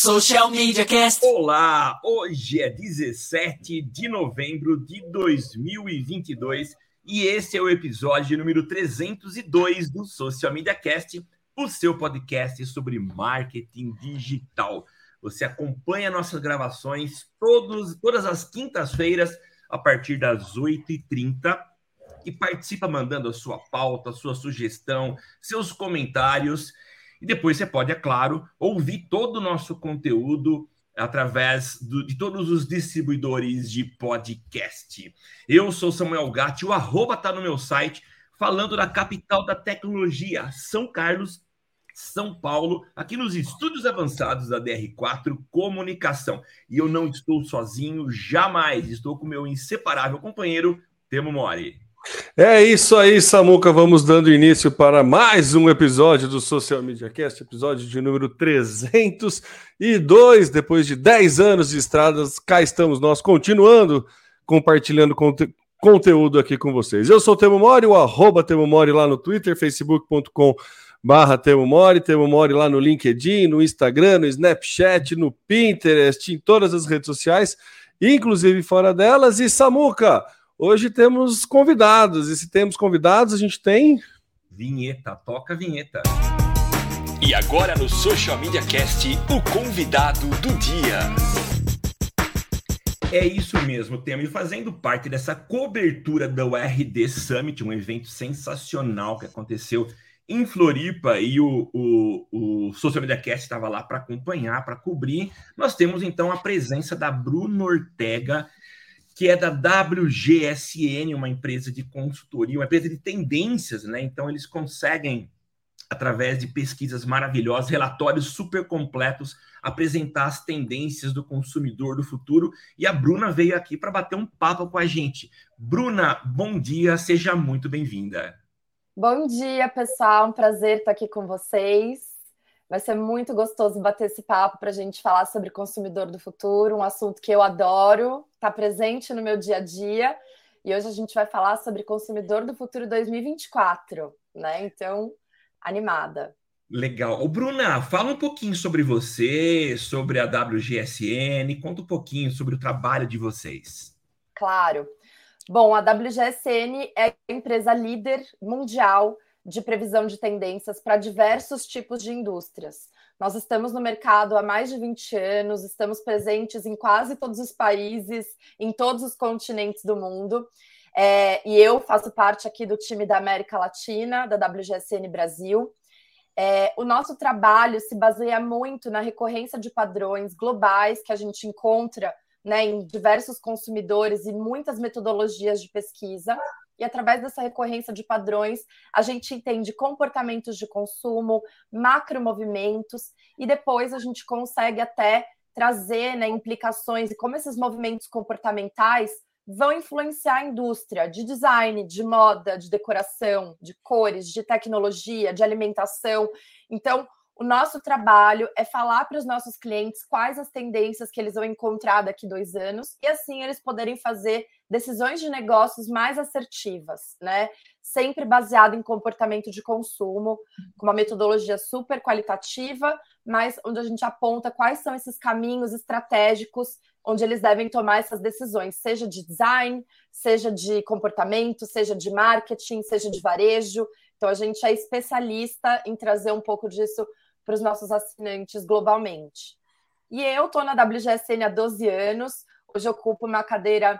Social Media Cast. Olá, hoje é 17 de novembro de 2022 e esse é o episódio número 302 do Social Media Cast, o seu podcast sobre marketing digital. Você acompanha nossas gravações todos, todas as quintas-feiras a partir das 8h30 e participa mandando a sua pauta, a sua sugestão, seus comentários. E depois você pode, é claro, ouvir todo o nosso conteúdo através do, de todos os distribuidores de podcast. Eu sou Samuel Gatti, o arroba está no meu site, falando da capital da tecnologia, São Carlos, São Paulo, aqui nos estúdios avançados da DR4 Comunicação. E eu não estou sozinho, jamais. Estou com meu inseparável companheiro, Temo Mori. É isso aí, Samuca. Vamos dando início para mais um episódio do Social Media Cast, episódio de número 302. Depois de 10 anos de estradas, cá estamos nós continuando compartilhando conte conteúdo aqui com vocês. Eu sou o Temo Mori, o arroba Temo Mori lá no Twitter, facebook.com barra Temo Mori, Temo Mori lá no LinkedIn, no Instagram, no Snapchat, no Pinterest, em todas as redes sociais, inclusive fora delas. E Samuca, Hoje temos convidados, e se temos convidados, a gente tem. Vinheta, toca a vinheta. E agora no Social Media Cast, o convidado do dia. É isso mesmo, Temo. E fazendo parte dessa cobertura da URD Summit, um evento sensacional que aconteceu em Floripa e o, o, o Social Media Cast estava lá para acompanhar, para cobrir. Nós temos então a presença da Bruno Ortega, que é da WGSN, uma empresa de consultoria, uma empresa de tendências, né? Então eles conseguem através de pesquisas maravilhosas, relatórios super completos, apresentar as tendências do consumidor do futuro. E a Bruna veio aqui para bater um papo com a gente. Bruna, bom dia, seja muito bem-vinda. Bom dia, pessoal. Um prazer estar aqui com vocês. Vai ser muito gostoso bater esse papo para a gente falar sobre consumidor do futuro, um assunto que eu adoro, está presente no meu dia a dia. E hoje a gente vai falar sobre consumidor do futuro 2024, né? Então, animada. Legal. O Bruna, fala um pouquinho sobre você, sobre a WGSN, conta um pouquinho sobre o trabalho de vocês. Claro. Bom, a WGSN é a empresa líder mundial de previsão de tendências para diversos tipos de indústrias. Nós estamos no mercado há mais de 20 anos, estamos presentes em quase todos os países, em todos os continentes do mundo. É, e eu faço parte aqui do time da América Latina, da WGSN Brasil. É, o nosso trabalho se baseia muito na recorrência de padrões globais que a gente encontra né, em diversos consumidores e muitas metodologias de pesquisa. E através dessa recorrência de padrões, a gente entende comportamentos de consumo, macromovimentos, e depois a gente consegue até trazer né, implicações e como esses movimentos comportamentais vão influenciar a indústria de design, de moda, de decoração, de cores, de tecnologia, de alimentação. Então, o nosso trabalho é falar para os nossos clientes quais as tendências que eles vão encontrar daqui dois anos e assim eles poderem fazer decisões de negócios mais assertivas, né? Sempre baseado em comportamento de consumo, com uma metodologia super qualitativa, mas onde a gente aponta quais são esses caminhos estratégicos onde eles devem tomar essas decisões, seja de design, seja de comportamento, seja de marketing, seja de varejo. Então a gente é especialista em trazer um pouco disso para os nossos assinantes globalmente. E eu estou na WGSN há 12 anos, hoje ocupo uma cadeira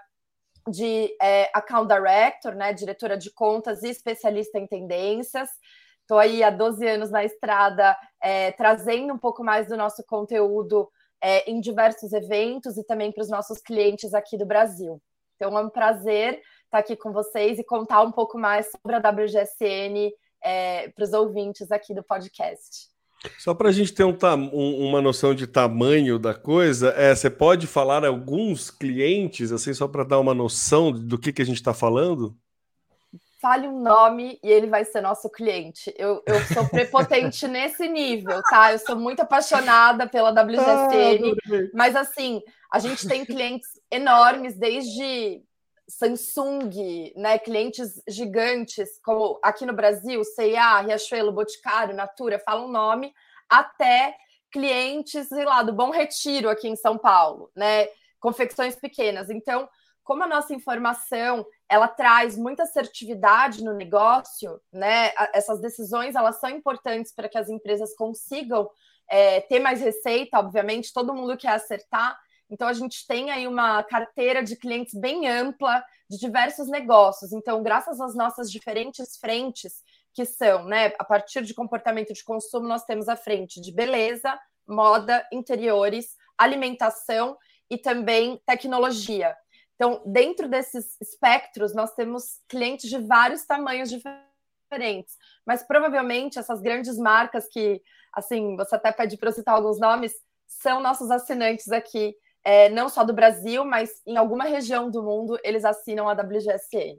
de é, Account Director, né, diretora de contas e especialista em tendências. Estou aí há 12 anos na estrada, é, trazendo um pouco mais do nosso conteúdo é, em diversos eventos e também para os nossos clientes aqui do Brasil. Então é um prazer estar aqui com vocês e contar um pouco mais sobre a WGSN é, para os ouvintes aqui do podcast. Só para a gente ter um, um, uma noção de tamanho da coisa, é, você pode falar alguns clientes, assim, só para dar uma noção do que, que a gente está falando? Fale um nome e ele vai ser nosso cliente. Eu, eu sou prepotente nesse nível, tá? Eu sou muito apaixonada pela WGSN, ah, mas assim, a gente tem clientes enormes, desde Samsung, né, clientes gigantes, como aqui no Brasil, C&A, Riachuelo, Boticário, Natura, fala um nome, até clientes, sei lá, do Bom Retiro aqui em São Paulo, né? Confecções pequenas. Então, como a nossa informação ela traz muita assertividade no negócio, né? Essas decisões elas são importantes para que as empresas consigam é, ter mais receita, obviamente, todo mundo quer acertar. Então a gente tem aí uma carteira de clientes bem ampla de diversos negócios. Então, graças às nossas diferentes frentes, que são, né, a partir de comportamento de consumo, nós temos a frente de beleza, moda, interiores, alimentação e também tecnologia. Então, dentro desses espectros, nós temos clientes de vários tamanhos diferentes, mas provavelmente essas grandes marcas que, assim, você até pede para eu citar alguns nomes, são nossos assinantes aqui, é, não só do Brasil, mas em alguma região do mundo eles assinam a WGSN.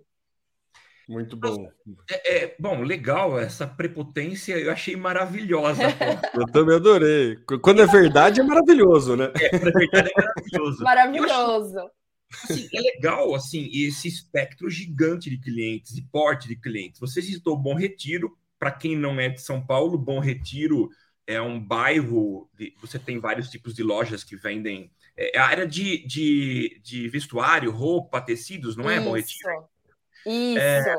Muito bom. É, é, bom, legal, essa prepotência eu achei maravilhosa. eu também adorei. Quando é verdade, é maravilhoso, né? É, quando é verdade, é maravilhoso. Maravilhoso. Assim, é legal assim esse espectro gigante de clientes e porte de clientes. Você citou Bom Retiro, para quem não é de São Paulo, Bom Retiro é um bairro, de, você tem vários tipos de lojas que vendem. É, a área de, de, de vestuário, roupa, tecidos, não é Isso. Bom Retiro? Isso. É,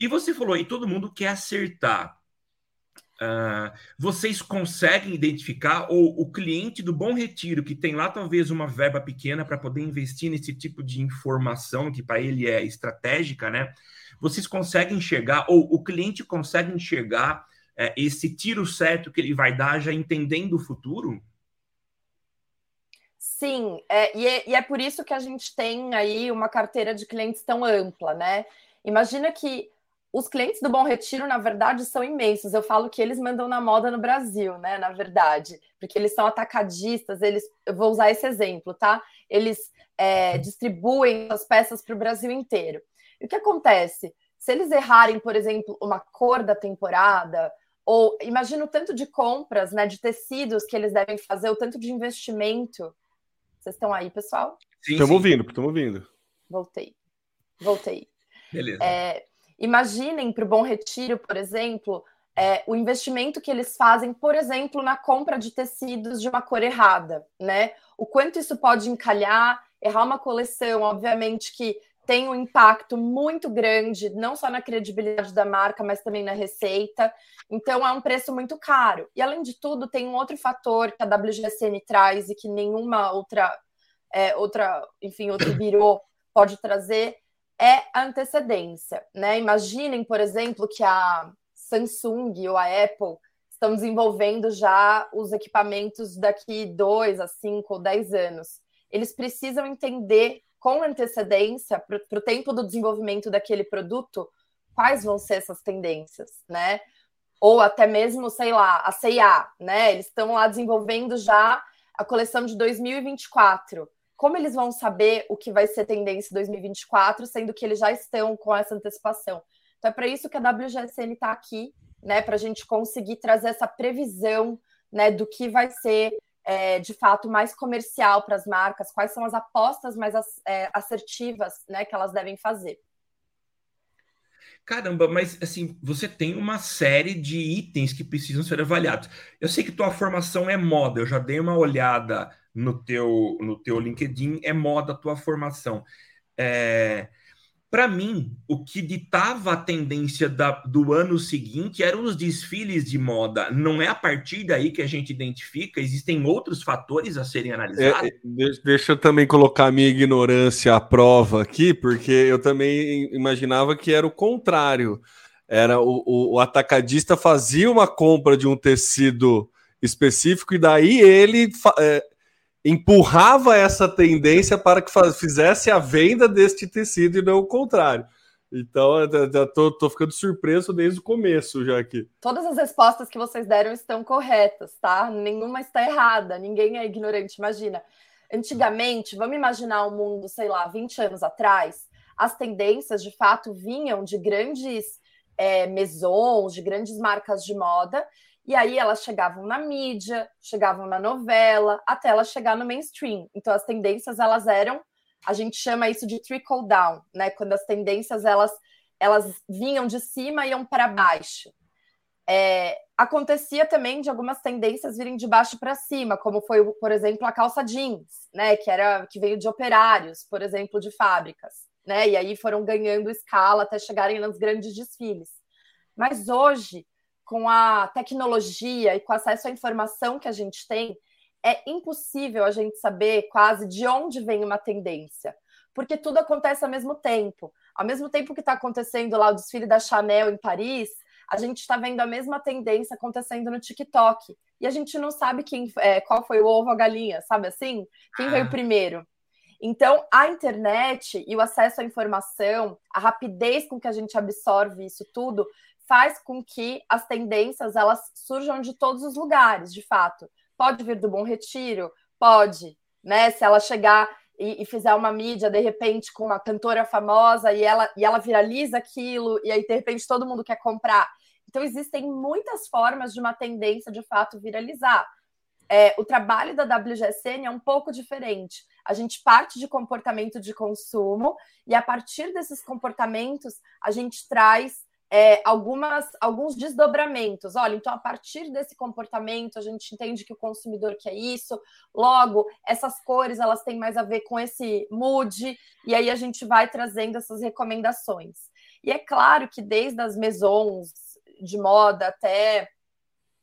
e você falou, e todo mundo quer acertar. Uh, vocês conseguem identificar, ou o cliente do Bom Retiro, que tem lá talvez uma verba pequena para poder investir nesse tipo de informação, que para ele é estratégica, né? Vocês conseguem enxergar, ou o cliente consegue enxergar é, esse tiro certo que ele vai dar, já entendendo o futuro? Sim, é, e, é, e é por isso que a gente tem aí uma carteira de clientes tão ampla, né? Imagina que os clientes do Bom Retiro, na verdade, são imensos. Eu falo que eles mandam na moda no Brasil, né? Na verdade, porque eles são atacadistas, eles. Eu vou usar esse exemplo, tá? Eles é, distribuem as peças para o Brasil inteiro. E o que acontece? Se eles errarem, por exemplo, uma cor da temporada, ou imagina o tanto de compras, né, de tecidos que eles devem fazer, o tanto de investimento. Vocês estão aí, pessoal? Estamos ouvindo, estamos ouvindo. Voltei. Voltei. Beleza. É, Imaginem para o Bom Retiro, por exemplo, é, o investimento que eles fazem, por exemplo, na compra de tecidos de uma cor errada, né? O quanto isso pode encalhar, errar uma coleção, obviamente que tem um impacto muito grande, não só na credibilidade da marca, mas também na receita. Então é um preço muito caro. E além de tudo, tem um outro fator que a WGSN traz e que nenhuma outra, é, outra, enfim, outro birô pode trazer, é a antecedência, né? Imaginem, por exemplo, que a Samsung ou a Apple estão desenvolvendo já os equipamentos daqui dois a cinco ou dez anos. Eles precisam entender com antecedência para o tempo do desenvolvimento daquele produto quais vão ser essas tendências, né? Ou até mesmo, sei lá, a CIA, né? Eles estão lá desenvolvendo já a coleção de 2024 como eles vão saber o que vai ser tendência em 2024, sendo que eles já estão com essa antecipação? Então, é para isso que a WGSN está aqui, né, para a gente conseguir trazer essa previsão né, do que vai ser é, de fato mais comercial para as marcas, quais são as apostas mais é, assertivas né, que elas devem fazer. Caramba, mas assim, você tem uma série de itens que precisam ser avaliados. Eu sei que tua formação é moda, eu já dei uma olhada no teu, no teu LinkedIn, é moda a tua formação. É, para mim, o que ditava a tendência da, do ano seguinte eram os desfiles de moda. Não é a partir daí que a gente identifica, existem outros fatores a serem analisados. É, deixa eu também colocar a minha ignorância à prova aqui, porque eu também imaginava que era o contrário. Era o, o, o atacadista fazia uma compra de um tecido específico e daí ele é, empurrava essa tendência para que fizesse a venda deste tecido e não o contrário. Então, já tô, tô, ficando surpreso desde o começo já aqui. Todas as respostas que vocês deram estão corretas, tá? Nenhuma está errada, ninguém é ignorante, imagina. Antigamente, vamos imaginar um mundo, sei lá, 20 anos atrás, as tendências de fato vinham de grandes é, maisons, de grandes marcas de moda, e aí elas chegavam na mídia, chegavam na novela, até elas chegar no mainstream. Então as tendências elas eram, a gente chama isso de trickle down, né? Quando as tendências elas elas vinham de cima e iam para baixo. É, acontecia também de algumas tendências virem de baixo para cima, como foi, por exemplo, a calça jeans, né, que era que veio de operários, por exemplo, de fábricas, né, e aí foram ganhando escala até chegarem nos grandes desfiles. Mas hoje, com a tecnologia e com acesso à informação que a gente tem, é impossível a gente saber quase de onde vem uma tendência, porque tudo acontece ao mesmo tempo. Ao mesmo tempo que está acontecendo lá o desfile da Chanel em Paris, a gente está vendo a mesma tendência acontecendo no TikTok. E a gente não sabe quem, é, qual foi o ovo ou a galinha, sabe assim? Quem veio primeiro. Então, a internet e o acesso à informação, a rapidez com que a gente absorve isso tudo, faz com que as tendências elas surjam de todos os lugares, de fato. Pode vir do Bom Retiro, pode, né? Se ela chegar e, e, fizer uma mídia de repente com uma cantora famosa e ela, e ela viraliza aquilo, e aí de repente todo mundo quer comprar. Então, existem muitas formas de uma tendência de fato viralizar. É, o trabalho da WGSN é um pouco diferente. A gente parte de comportamento de consumo e a partir desses comportamentos a gente traz é, algumas, alguns desdobramentos. Olha, então, a partir desse comportamento, a gente entende que o consumidor quer isso, logo, essas cores elas têm mais a ver com esse mood, e aí a gente vai trazendo essas recomendações. E é claro que desde as maisons de moda até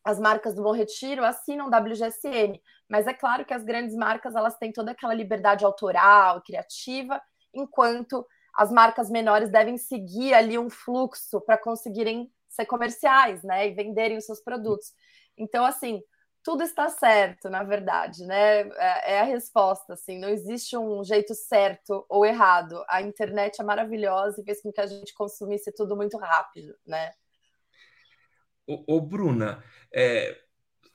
as marcas do Bom Retiro assinam WGSN, mas é claro que as grandes marcas elas têm toda aquela liberdade autoral, criativa, enquanto as marcas menores devem seguir ali um fluxo para conseguirem ser comerciais, né, e venderem os seus produtos. Então, assim, tudo está certo, na verdade, né? É, é a resposta, assim, não existe um jeito certo ou errado. A internet é maravilhosa e fez com que a gente consumisse tudo muito rápido, né? Ô, Bruna, é,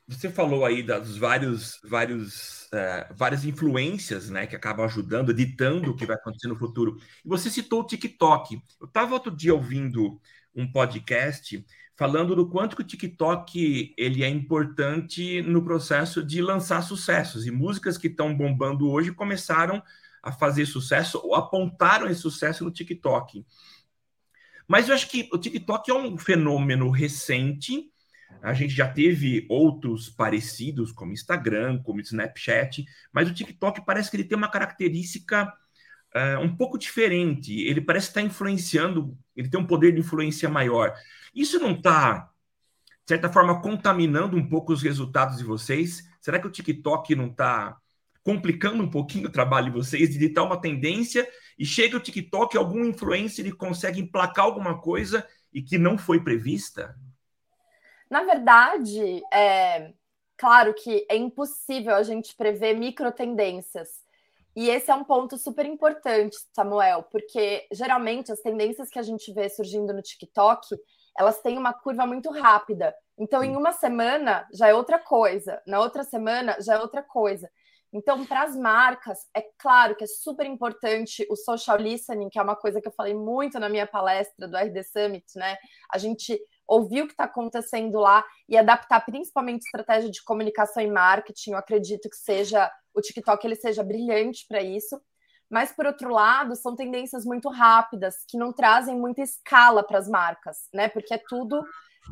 você falou aí das vários, vários, uh, várias influências né, que acabam ajudando, ditando o que vai acontecer no futuro. E você citou o TikTok. Eu estava outro dia ouvindo um podcast falando do quanto que o TikTok ele é importante no processo de lançar sucessos. E músicas que estão bombando hoje começaram a fazer sucesso ou apontaram esse sucesso no TikTok. Mas eu acho que o TikTok é um fenômeno recente a gente já teve outros parecidos, como Instagram, como Snapchat, mas o TikTok parece que ele tem uma característica uh, um pouco diferente. Ele parece estar influenciando, ele tem um poder de influência maior. Isso não está, de certa forma, contaminando um pouco os resultados de vocês? Será que o TikTok não está complicando um pouquinho o trabalho de vocês, de ditar uma tendência e chega o TikTok, algum influencer ele consegue emplacar alguma coisa e que não foi prevista? Na verdade, é claro que é impossível a gente prever micro tendências. E esse é um ponto super importante, Samuel, porque geralmente as tendências que a gente vê surgindo no TikTok, elas têm uma curva muito rápida. Então, em uma semana já é outra coisa, na outra semana já é outra coisa. Então, para as marcas, é claro que é super importante o social listening, que é uma coisa que eu falei muito na minha palestra do RD Summit, né? A gente ouvir o que está acontecendo lá e adaptar principalmente estratégia de comunicação e marketing. Eu acredito que seja o TikTok ele seja brilhante para isso. Mas por outro lado, são tendências muito rápidas que não trazem muita escala para as marcas, né? Porque é tudo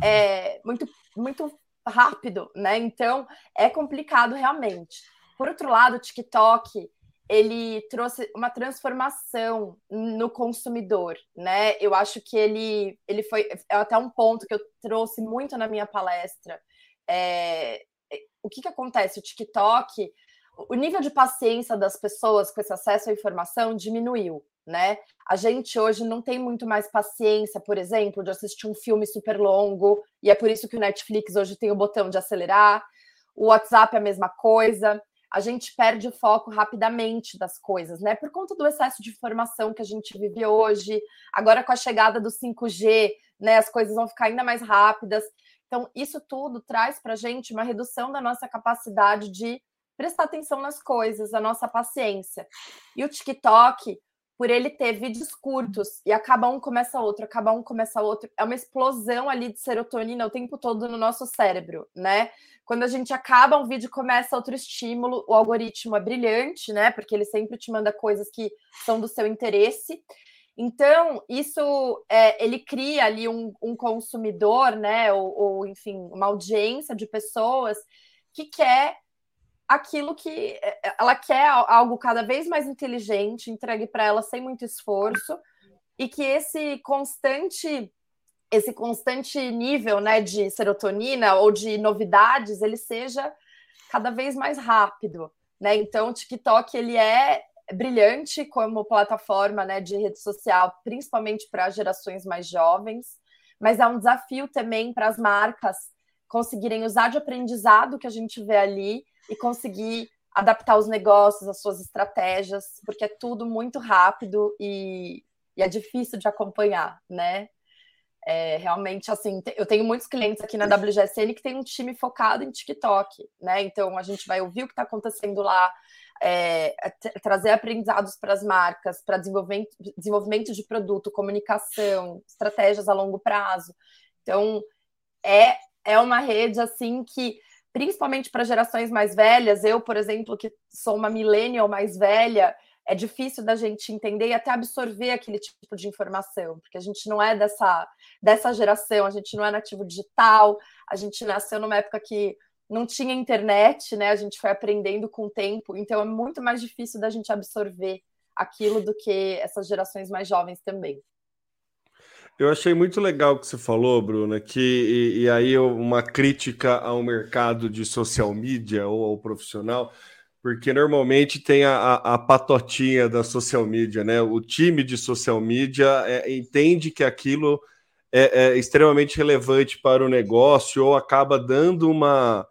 é, muito muito rápido, né? Então é complicado realmente. Por outro lado, o TikTok ele trouxe uma transformação no consumidor, né? Eu acho que ele, ele foi é até um ponto que eu trouxe muito na minha palestra. É, o que, que acontece? O TikTok, o nível de paciência das pessoas com esse acesso à informação diminuiu, né? A gente hoje não tem muito mais paciência, por exemplo, de assistir um filme super longo, e é por isso que o Netflix hoje tem o botão de acelerar. O WhatsApp é a mesma coisa a gente perde o foco rapidamente das coisas, né? Por conta do excesso de informação que a gente vive hoje, agora com a chegada do 5G, né? As coisas vão ficar ainda mais rápidas. Então, isso tudo traz para a gente uma redução da nossa capacidade de prestar atenção nas coisas, a nossa paciência. E o TikTok, por ele ter vídeos curtos e acaba um começa outro, acaba um começa outro, é uma explosão ali de serotonina o tempo todo no nosso cérebro, né? Quando a gente acaba um vídeo começa outro estímulo, o algoritmo é brilhante, né? Porque ele sempre te manda coisas que são do seu interesse. Então, isso é, ele cria ali um, um consumidor, né? Ou, ou, enfim, uma audiência de pessoas que quer aquilo que é, é, ela quer algo cada vez mais inteligente, entregue para ela sem muito esforço, e que esse constante esse constante nível né, de serotonina ou de novidades ele seja cada vez mais rápido. Né? Então, o TikTok ele é brilhante como plataforma né, de rede social, principalmente para gerações mais jovens, mas é um desafio também para as marcas conseguirem usar de aprendizado que a gente vê ali e conseguir adaptar os negócios, as suas estratégias, porque é tudo muito rápido e, e é difícil de acompanhar, né? É, realmente, assim, eu tenho muitos clientes aqui na WGSN que tem um time focado em TikTok, né? Então a gente vai ouvir o que está acontecendo lá, é, trazer aprendizados para as marcas, para desenvolvimento, desenvolvimento de produto, comunicação, estratégias a longo prazo. Então é, é uma rede assim que principalmente para gerações mais velhas, eu, por exemplo, que sou uma millennial mais velha, é difícil da gente entender e até absorver aquele tipo de informação, porque a gente não é dessa, dessa geração, a gente não é nativo digital, a gente nasceu numa época que não tinha internet, né? A gente foi aprendendo com o tempo, então é muito mais difícil da gente absorver aquilo do que essas gerações mais jovens também. Eu achei muito legal o que você falou, Bruna, que e, e, aí uma crítica ao mercado de social media ou ao profissional, porque normalmente tem a, a, patotinha da social media, né? O time de social media é, entende que aquilo é, é extremamente relevante para o negócio ou acaba dando uma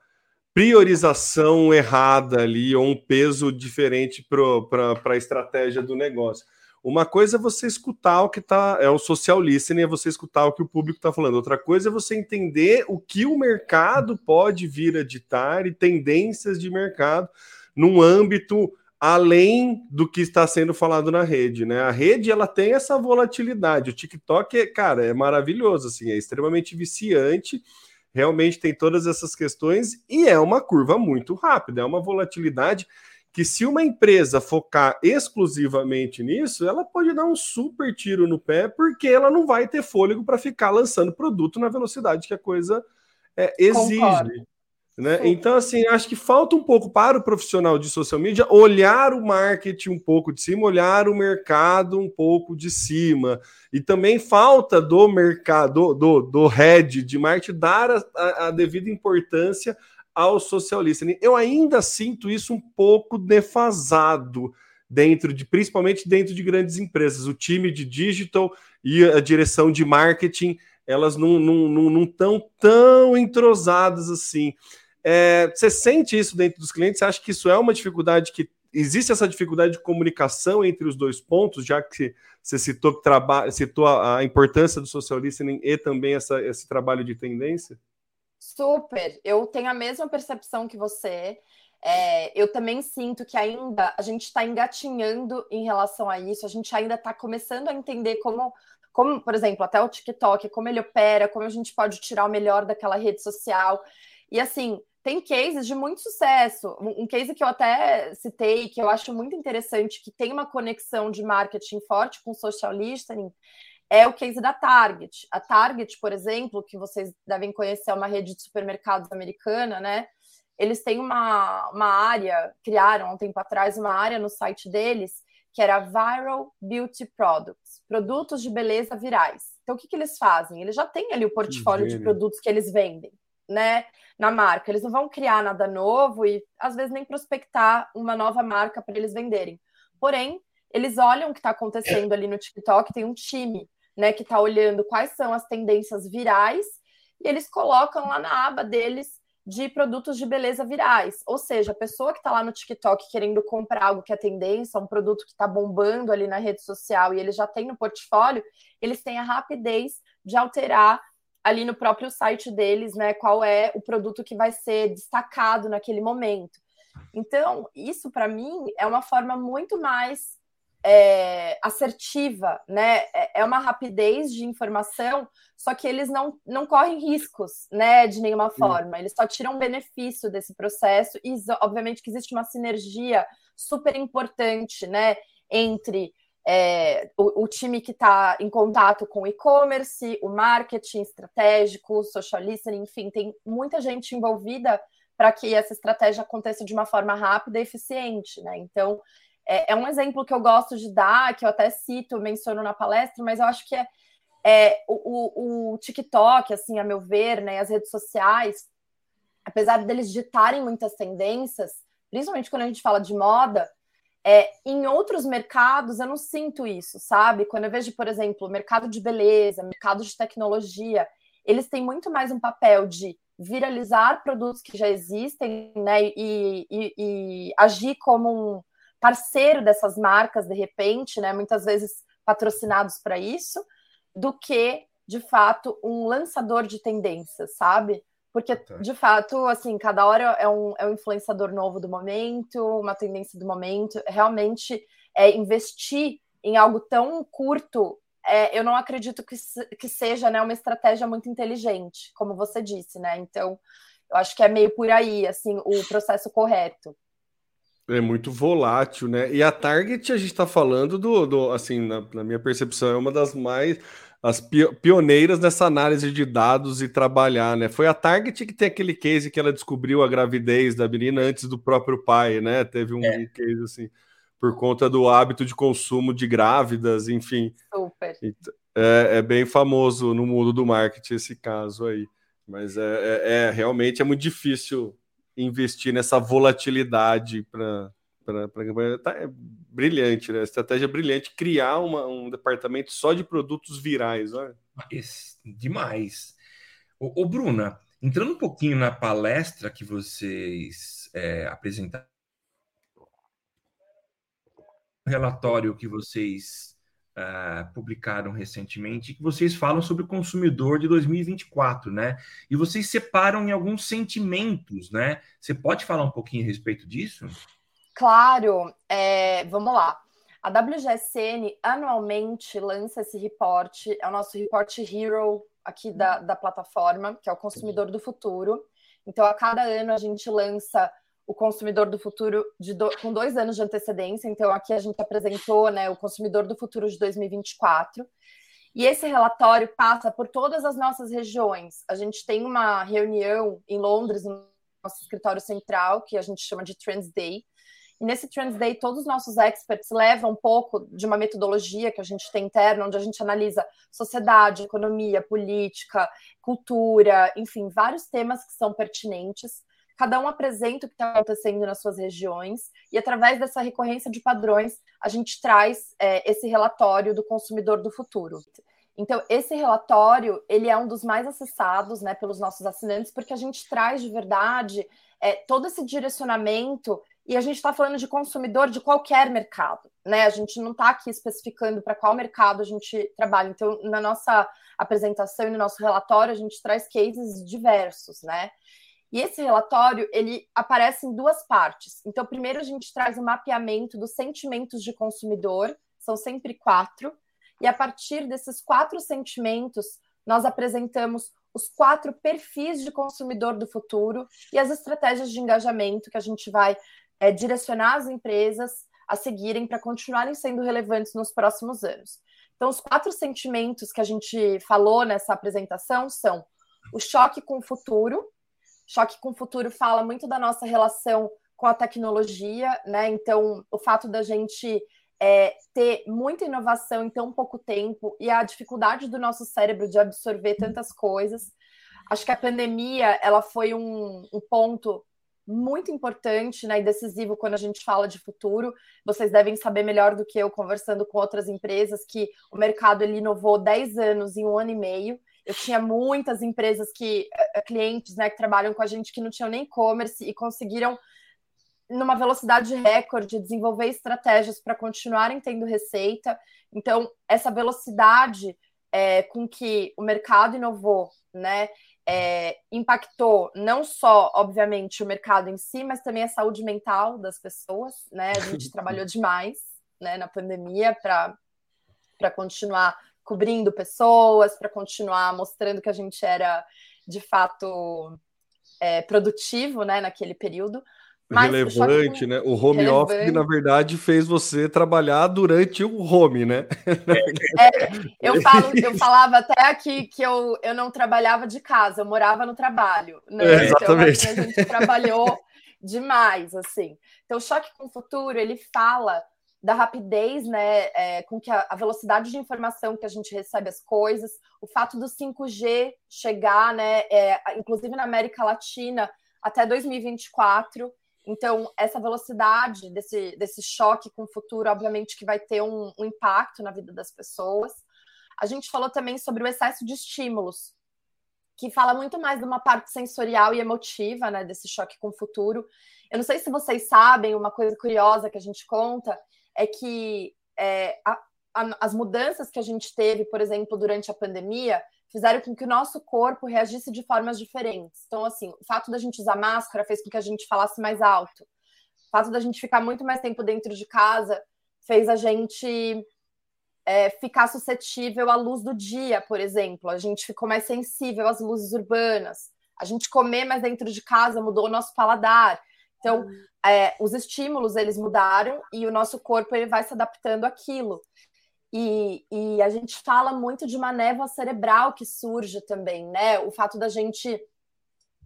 priorização errada ali ou um peso diferente para a estratégia do negócio. Uma coisa é você escutar o que está, é o social listening, é você escutar o que o público está falando. Outra coisa é você entender o que o mercado pode vir a ditar e tendências de mercado num âmbito além do que está sendo falado na rede, né? A rede ela tem essa volatilidade. O TikTok, cara, é maravilhoso, assim, é extremamente viciante. Realmente tem todas essas questões e é uma curva muito rápida, é uma volatilidade que se uma empresa focar exclusivamente nisso, ela pode dar um super tiro no pé, porque ela não vai ter fôlego para ficar lançando produto na velocidade que a coisa é, exige. Né? Então, assim, acho que falta um pouco para o profissional de social media olhar o marketing um pouco de cima, olhar o mercado um pouco de cima. E também falta do mercado, do, do head de marketing dar a, a, a devida importância ao social listening. Eu ainda sinto isso um pouco defasado dentro de, principalmente dentro de grandes empresas. O time de digital e a direção de marketing, elas não estão não, não, não tão entrosadas assim. É, você sente isso dentro dos clientes? Você acha que isso é uma dificuldade que existe essa dificuldade de comunicação entre os dois pontos, já que você citou, citou a, a importância do social listening e também essa, esse trabalho de tendência? Super, eu tenho a mesma percepção que você. É, eu também sinto que ainda a gente está engatinhando em relação a isso, a gente ainda está começando a entender como, como, por exemplo, até o TikTok, como ele opera, como a gente pode tirar o melhor daquela rede social. E assim, tem cases de muito sucesso. Um case que eu até citei, que eu acho muito interessante, que tem uma conexão de marketing forte com social listening, é o case da Target. A Target, por exemplo, que vocês devem conhecer, é uma rede de supermercados americana, né? Eles têm uma, uma área, criaram há um tempo atrás uma área no site deles que era Viral Beauty Products, produtos de beleza virais. Então, o que, que eles fazem? Eles já têm ali o portfólio de produtos que eles vendem, né? Na marca. Eles não vão criar nada novo e, às vezes, nem prospectar uma nova marca para eles venderem. Porém, eles olham o que está acontecendo ali no TikTok, tem um time né, que está olhando quais são as tendências virais, e eles colocam lá na aba deles de produtos de beleza virais. Ou seja, a pessoa que está lá no TikTok querendo comprar algo que é tendência, um produto que está bombando ali na rede social e ele já tem no portfólio, eles têm a rapidez de alterar ali no próprio site deles, né, qual é o produto que vai ser destacado naquele momento. Então, isso para mim é uma forma muito mais é, assertiva, né? É, é uma rapidez de informação, só que eles não, não correm riscos, né? De nenhuma forma. Eles só tiram benefício desse processo e, obviamente, que existe uma sinergia super importante, né? Entre é, o, o, time que está em contato com o e-commerce, o marketing estratégico, social listening, enfim, tem muita gente envolvida para que essa estratégia aconteça de uma forma rápida e eficiente, né? Então, é, é, um exemplo que eu gosto de dar, que eu até cito, menciono na palestra, mas eu acho que é, é o, o, o, TikTok, assim, a meu ver, né, as redes sociais, apesar deles ditarem muitas tendências, principalmente quando a gente fala de moda, é, em outros mercados eu não sinto isso, sabe? Quando eu vejo, por exemplo, mercado de beleza, mercado de tecnologia, eles têm muito mais um papel de viralizar produtos que já existem, né? E, e, e agir como um parceiro dessas marcas, de repente, né? Muitas vezes patrocinados para isso, do que, de fato, um lançador de tendências, sabe? Porque, de fato, assim, cada hora é um, é um influenciador novo do momento, uma tendência do momento. Realmente, é, investir em algo tão curto, é, eu não acredito que, que seja né, uma estratégia muito inteligente, como você disse, né? Então, eu acho que é meio por aí, assim, o processo correto. É muito volátil, né? E a Target, a gente está falando do, do assim, na, na, minha percepção, é uma das mais as pioneiras nessa análise de dados e trabalhar, né? Foi a Target que tem aquele case que ela descobriu a gravidez da menina antes do próprio pai, né? Teve um, é. case assim, por conta do hábito de consumo de grávidas, enfim. Super. É, é bem famoso no mundo do marketing esse caso aí. Mas é, é, é realmente é muito difícil investir nessa volatilidade para para tá, é brilhante, né? Estratégia brilhante criar uma, um departamento só de produtos virais, olha. Esse, demais. O, Bruna, entrando um pouquinho na palestra que vocês é, apresentaram, relatório que vocês uh, publicaram recentemente, que vocês falam sobre o consumidor de 2024, né? E vocês separam em alguns sentimentos, né? Você pode falar um pouquinho a respeito disso? Claro, é, vamos lá. A WGSN anualmente lança esse reporte, é o nosso report Hero aqui da, da plataforma, que é o Consumidor do Futuro. Então, a cada ano a gente lança o Consumidor do Futuro do, com dois anos de antecedência. Então, aqui a gente apresentou né, o Consumidor do Futuro de 2024. E esse relatório passa por todas as nossas regiões. A gente tem uma reunião em Londres, no nosso escritório central, que a gente chama de Trends Day, e nesse Trends Day, todos os nossos experts levam um pouco de uma metodologia que a gente tem interna, onde a gente analisa sociedade, economia, política, cultura, enfim, vários temas que são pertinentes. Cada um apresenta o que está acontecendo nas suas regiões e, através dessa recorrência de padrões, a gente traz é, esse relatório do consumidor do futuro. Então, esse relatório, ele é um dos mais acessados né, pelos nossos assinantes, porque a gente traz de verdade é, todo esse direcionamento e a gente está falando de consumidor de qualquer mercado, né? A gente não está aqui especificando para qual mercado a gente trabalha. Então, na nossa apresentação e no nosso relatório, a gente traz cases diversos, né? E esse relatório, ele aparece em duas partes. Então, primeiro a gente traz o um mapeamento dos sentimentos de consumidor, são sempre quatro, e a partir desses quatro sentimentos, nós apresentamos os quatro perfis de consumidor do futuro e as estratégias de engajamento que a gente vai é, direcionar as empresas a seguirem para continuarem sendo relevantes nos próximos anos. Então, os quatro sentimentos que a gente falou nessa apresentação são o choque com o futuro. Choque com o futuro fala muito da nossa relação com a tecnologia, né? Então, o fato da gente é, ter muita inovação em tão pouco tempo e a dificuldade do nosso cérebro de absorver tantas coisas. Acho que a pandemia ela foi um, um ponto muito importante né, e decisivo quando a gente fala de futuro. Vocês devem saber melhor do que eu, conversando com outras empresas, que o mercado ele inovou 10 anos em um ano e meio. Eu tinha muitas empresas que, eh, eh, clientes né, que trabalham com a gente que não tinham nem e-commerce e conseguiram, numa velocidade recorde, desenvolver estratégias para continuarem tendo receita. Então, essa velocidade é, com que o mercado inovou, né? É, impactou não só, obviamente, o mercado em si, mas também a saúde mental das pessoas, né? A gente trabalhou demais né, na pandemia para continuar cobrindo pessoas, para continuar mostrando que a gente era de fato é, produtivo né, naquele período. Mas relevante, né? O home relevante. office, na verdade, fez você trabalhar durante o home, né? É, eu, falo, eu falava até aqui que eu, eu não trabalhava de casa, eu morava no trabalho. Né? É, exatamente. Então, a gente trabalhou demais, assim. Então, o choque com o futuro, ele fala da rapidez, né, é, com que a, a, velocidade de informação que a gente recebe as coisas, o fato do 5G chegar, né, é, inclusive na América Latina, até 2024. Então, essa velocidade desse, desse choque com o futuro, obviamente, que vai ter um, um impacto na vida das pessoas. A gente falou também sobre o excesso de estímulos, que fala muito mais de uma parte sensorial e emotiva, né, desse choque com o futuro. Eu não sei se vocês sabem, uma coisa curiosa que a gente conta é que é, a, a, as mudanças que a gente teve, por exemplo, durante a pandemia, fizeram com que o nosso corpo reagisse de formas diferentes. Então, assim, o fato da gente usar máscara fez com que a gente falasse mais alto. O fato da gente ficar muito mais tempo dentro de casa fez a gente é, ficar suscetível à luz do dia, por exemplo. A gente ficou mais sensível às luzes urbanas. A gente comer mais dentro de casa mudou o nosso paladar. Então, é, os estímulos eles mudaram e o nosso corpo ele vai se adaptando àquilo. E, e, a gente fala muito de uma névoa cerebral que surge também, né? O fato da gente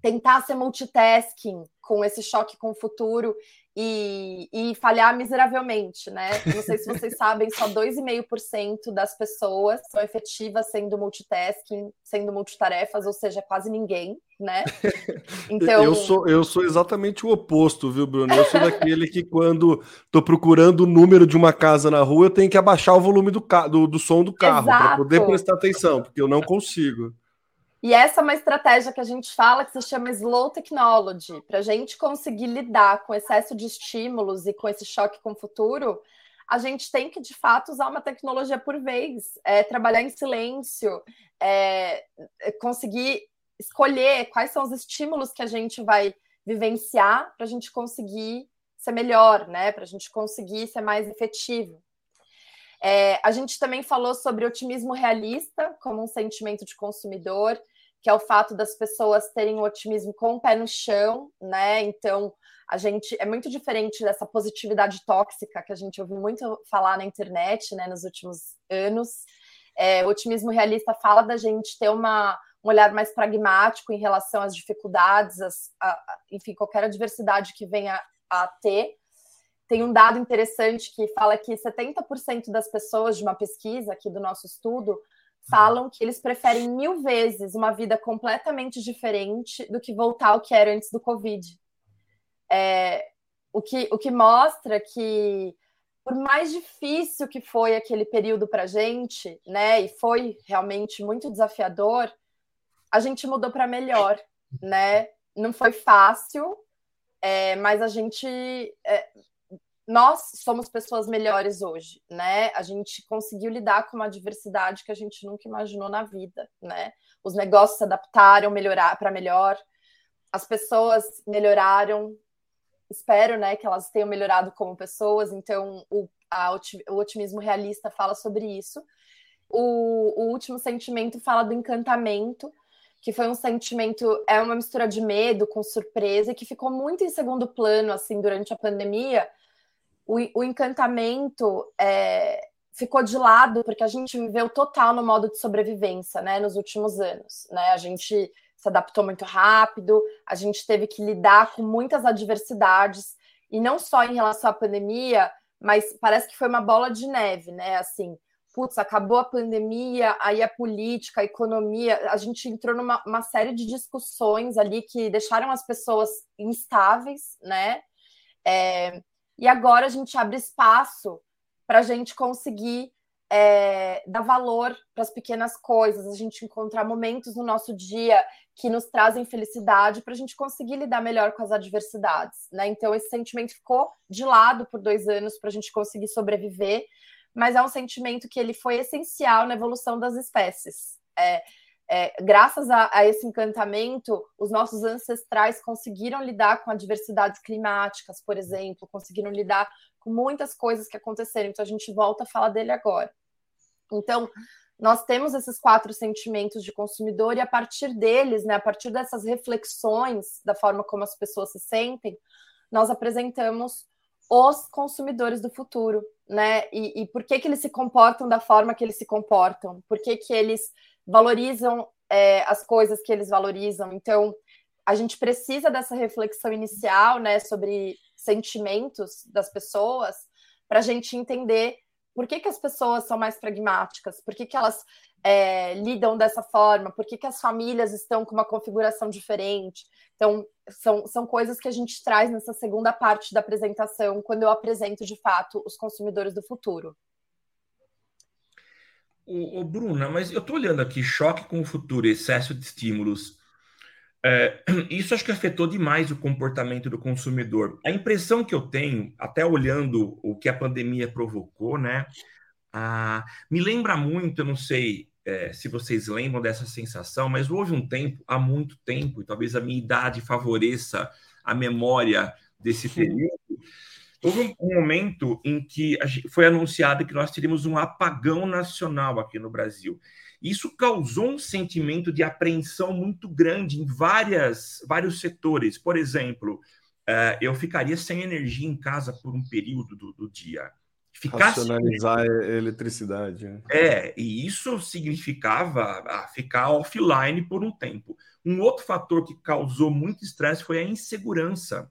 tentar ser multitasking com esse choque com o futuro e, e falhar miseravelmente, né? Não sei se vocês sabem, só 2,5% das pessoas são efetivas sendo multitasking, sendo multitarefas, ou seja, quase ninguém, né? Então... Eu, sou, eu sou exatamente o oposto, viu, Bruno? Eu sou daquele que quando estou procurando o número de uma casa na rua, eu tenho que abaixar o volume do, do, do som do carro para poder prestar atenção, porque eu não consigo. E essa é uma estratégia que a gente fala que se chama slow technology, para a gente conseguir lidar com excesso de estímulos e com esse choque com o futuro, a gente tem que de fato usar uma tecnologia por vez, é, trabalhar em silêncio, é, é conseguir escolher quais são os estímulos que a gente vai vivenciar para a gente conseguir ser melhor, né? Para a gente conseguir ser mais efetivo. É, a gente também falou sobre otimismo realista como um sentimento de consumidor, que é o fato das pessoas terem o otimismo com o pé no chão, né? Então, a gente é muito diferente dessa positividade tóxica que a gente ouviu muito falar na internet, né, nos últimos anos. É, o otimismo realista fala da gente ter uma, um olhar mais pragmático em relação às dificuldades, as, a, enfim, qualquer adversidade que venha a ter tem um dado interessante que fala que 70% das pessoas de uma pesquisa aqui do nosso estudo falam que eles preferem mil vezes uma vida completamente diferente do que voltar ao que era antes do Covid. É, o, que, o que mostra que, por mais difícil que foi aquele período para a gente, né, e foi realmente muito desafiador, a gente mudou para melhor, né? Não foi fácil, é, mas a gente é, nós somos pessoas melhores hoje, né? A gente conseguiu lidar com uma diversidade que a gente nunca imaginou na vida, né? Os negócios se adaptaram melhorar para melhor, as pessoas melhoraram. Espero, né, que elas tenham melhorado como pessoas. Então, o, a, o otimismo realista fala sobre isso. O, o último sentimento fala do encantamento, que foi um sentimento, é uma mistura de medo com surpresa, que ficou muito em segundo plano, assim, durante a pandemia, o, o encantamento é, ficou de lado porque a gente viveu total no modo de sobrevivência, né, nos últimos anos, né? A gente se adaptou muito rápido, a gente teve que lidar com muitas adversidades e não só em relação à pandemia, mas parece que foi uma bola de neve, né? Assim, putz, acabou a pandemia, aí a política, a economia, a gente entrou numa série de discussões ali que deixaram as pessoas instáveis, né? É, e agora a gente abre espaço para a gente conseguir é, dar valor para as pequenas coisas, a gente encontrar momentos no nosso dia que nos trazem felicidade para a gente conseguir lidar melhor com as adversidades. Né? Então, esse sentimento ficou de lado por dois anos para a gente conseguir sobreviver, mas é um sentimento que ele foi essencial na evolução das espécies. É, é, graças a, a, esse encantamento, os nossos ancestrais conseguiram lidar com adversidades climáticas, por exemplo, conseguiram lidar com muitas coisas que aconteceram. Então, a gente volta a falar dele agora. Então, nós temos esses quatro sentimentos de consumidor e a partir deles, né, a partir dessas reflexões da forma como as pessoas se sentem, nós apresentamos os consumidores do futuro, né? E, e por que, que eles se comportam da forma que eles se comportam? Por que, que eles valorizam é, as coisas que eles valorizam? Então, a gente precisa dessa reflexão inicial, né, sobre sentimentos das pessoas, para a gente entender por que, que as pessoas são mais pragmáticas, por que, que elas é, lidam dessa forma, por que, que as famílias estão com uma configuração diferente. Então, são, são coisas que a gente traz nessa segunda parte da apresentação, quando eu apresento de fato os consumidores do futuro. O, o Bruna, mas eu estou olhando aqui, choque com o futuro, excesso de estímulos. É, isso acho que afetou demais o comportamento do consumidor. A impressão que eu tenho, até olhando o que a pandemia provocou, né? Ah, me lembra muito, eu não sei é, se vocês lembram dessa sensação, mas houve um tempo, há muito tempo, e talvez a minha idade favoreça a memória desse período. Houve um momento em que foi anunciado que nós teríamos um apagão nacional aqui no Brasil. Isso causou um sentimento de apreensão muito grande em várias, vários setores. Por exemplo, uh, eu ficaria sem energia em casa por um período do, do dia. Ficar Racionalizar a eletricidade. Né? É, e isso significava ah, ficar offline por um tempo. Um outro fator que causou muito estresse foi a insegurança.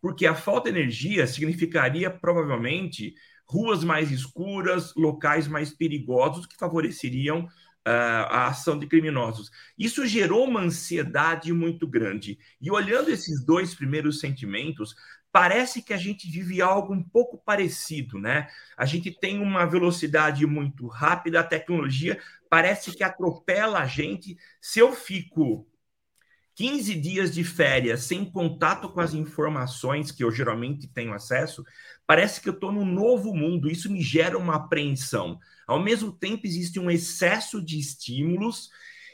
Porque a falta de energia significaria provavelmente ruas mais escuras, locais mais perigosos que favoreceriam uh, a ação de criminosos. Isso gerou uma ansiedade muito grande. E olhando esses dois primeiros sentimentos, parece que a gente vive algo um pouco parecido, né? A gente tem uma velocidade muito rápida, a tecnologia parece que atropela a gente. Se eu fico 15 dias de férias sem contato com as informações que eu geralmente tenho acesso, parece que eu estou num novo mundo. Isso me gera uma apreensão. Ao mesmo tempo, existe um excesso de estímulos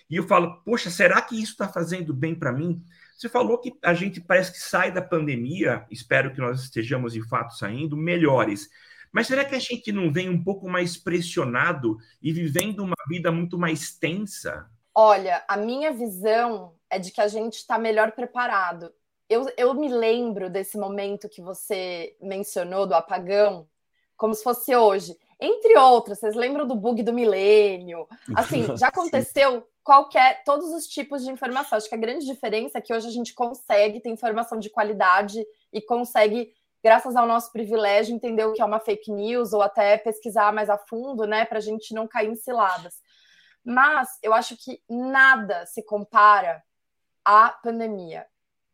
e eu falo, poxa, será que isso está fazendo bem para mim? Você falou que a gente parece que sai da pandemia, espero que nós estejamos de fato saindo melhores. Mas será que a gente não vem um pouco mais pressionado e vivendo uma vida muito mais tensa? Olha, a minha visão é de que a gente está melhor preparado. Eu, eu me lembro desse momento que você mencionou do apagão, como se fosse hoje. Entre outros, vocês lembram do bug do milênio? Assim, já aconteceu qualquer, todos os tipos de informação. Acho que a grande diferença é que hoje a gente consegue ter informação de qualidade e consegue, graças ao nosso privilégio, entender o que é uma fake news ou até pesquisar mais a fundo, né, para a gente não cair em ciladas. Mas eu acho que nada se compara a pandemia.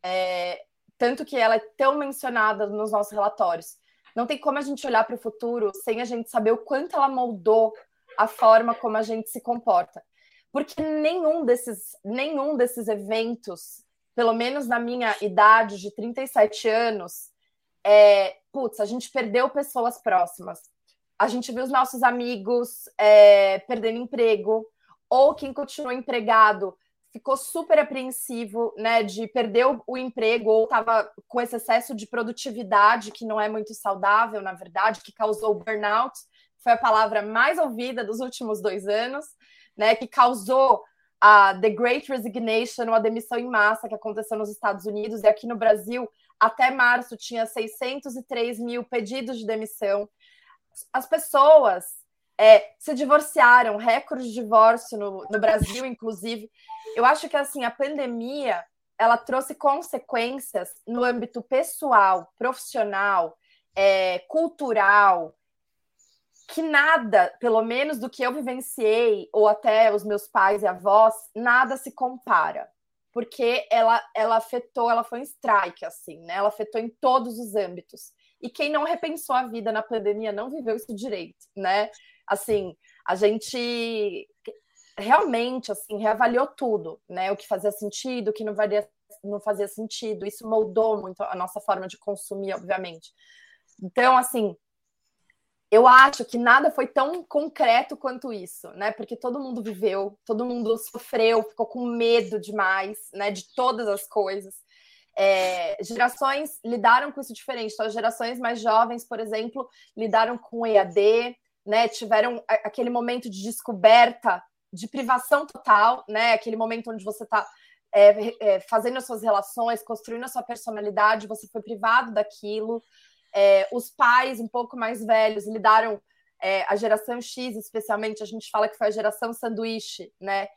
É, tanto que ela é tão mencionada nos nossos relatórios. Não tem como a gente olhar para o futuro sem a gente saber o quanto ela moldou a forma como a gente se comporta. Porque nenhum desses, nenhum desses eventos, pelo menos na minha idade de 37 anos, é, putz, a gente perdeu pessoas próximas. A gente viu os nossos amigos é, perdendo emprego, ou quem continuou empregado ficou super apreensivo, né, de perder o, emprego ou estava com esse excesso de produtividade que não é muito saudável, na verdade, que causou burnout, foi a palavra mais ouvida dos últimos dois anos, né, que causou a The Great Resignation, a demissão em massa que aconteceu nos Estados Unidos e aqui no Brasil, até março tinha 603 mil pedidos de demissão. As pessoas é, se divorciaram, recorde de divórcio no, no Brasil, inclusive. Eu acho que assim a pandemia ela trouxe consequências no âmbito pessoal, profissional, é, cultural, que nada, pelo menos do que eu vivenciei, ou até os meus pais e avós, nada se compara. Porque ela, ela afetou, ela foi um strike, assim, né? Ela afetou em todos os âmbitos. E quem não repensou a vida na pandemia não viveu isso direito, né? assim, a gente realmente assim reavaliou tudo, né? O que fazia sentido, o que não, varia, não fazia sentido. Isso moldou muito a nossa forma de consumir, obviamente. Então, assim, eu acho que nada foi tão concreto quanto isso, né? Porque todo mundo viveu, todo mundo sofreu, ficou com medo demais, né? De todas as coisas. É, gerações lidaram com isso diferente. Então, as gerações mais jovens, por exemplo, lidaram com EAD, né, tiveram aquele momento de descoberta, de privação total, né, aquele momento onde você está é, é, fazendo as suas relações, construindo a sua personalidade, você foi privado daquilo. É, os pais um pouco mais velhos lidaram, é, a geração X, especialmente, a gente fala que foi a geração sanduíche, né?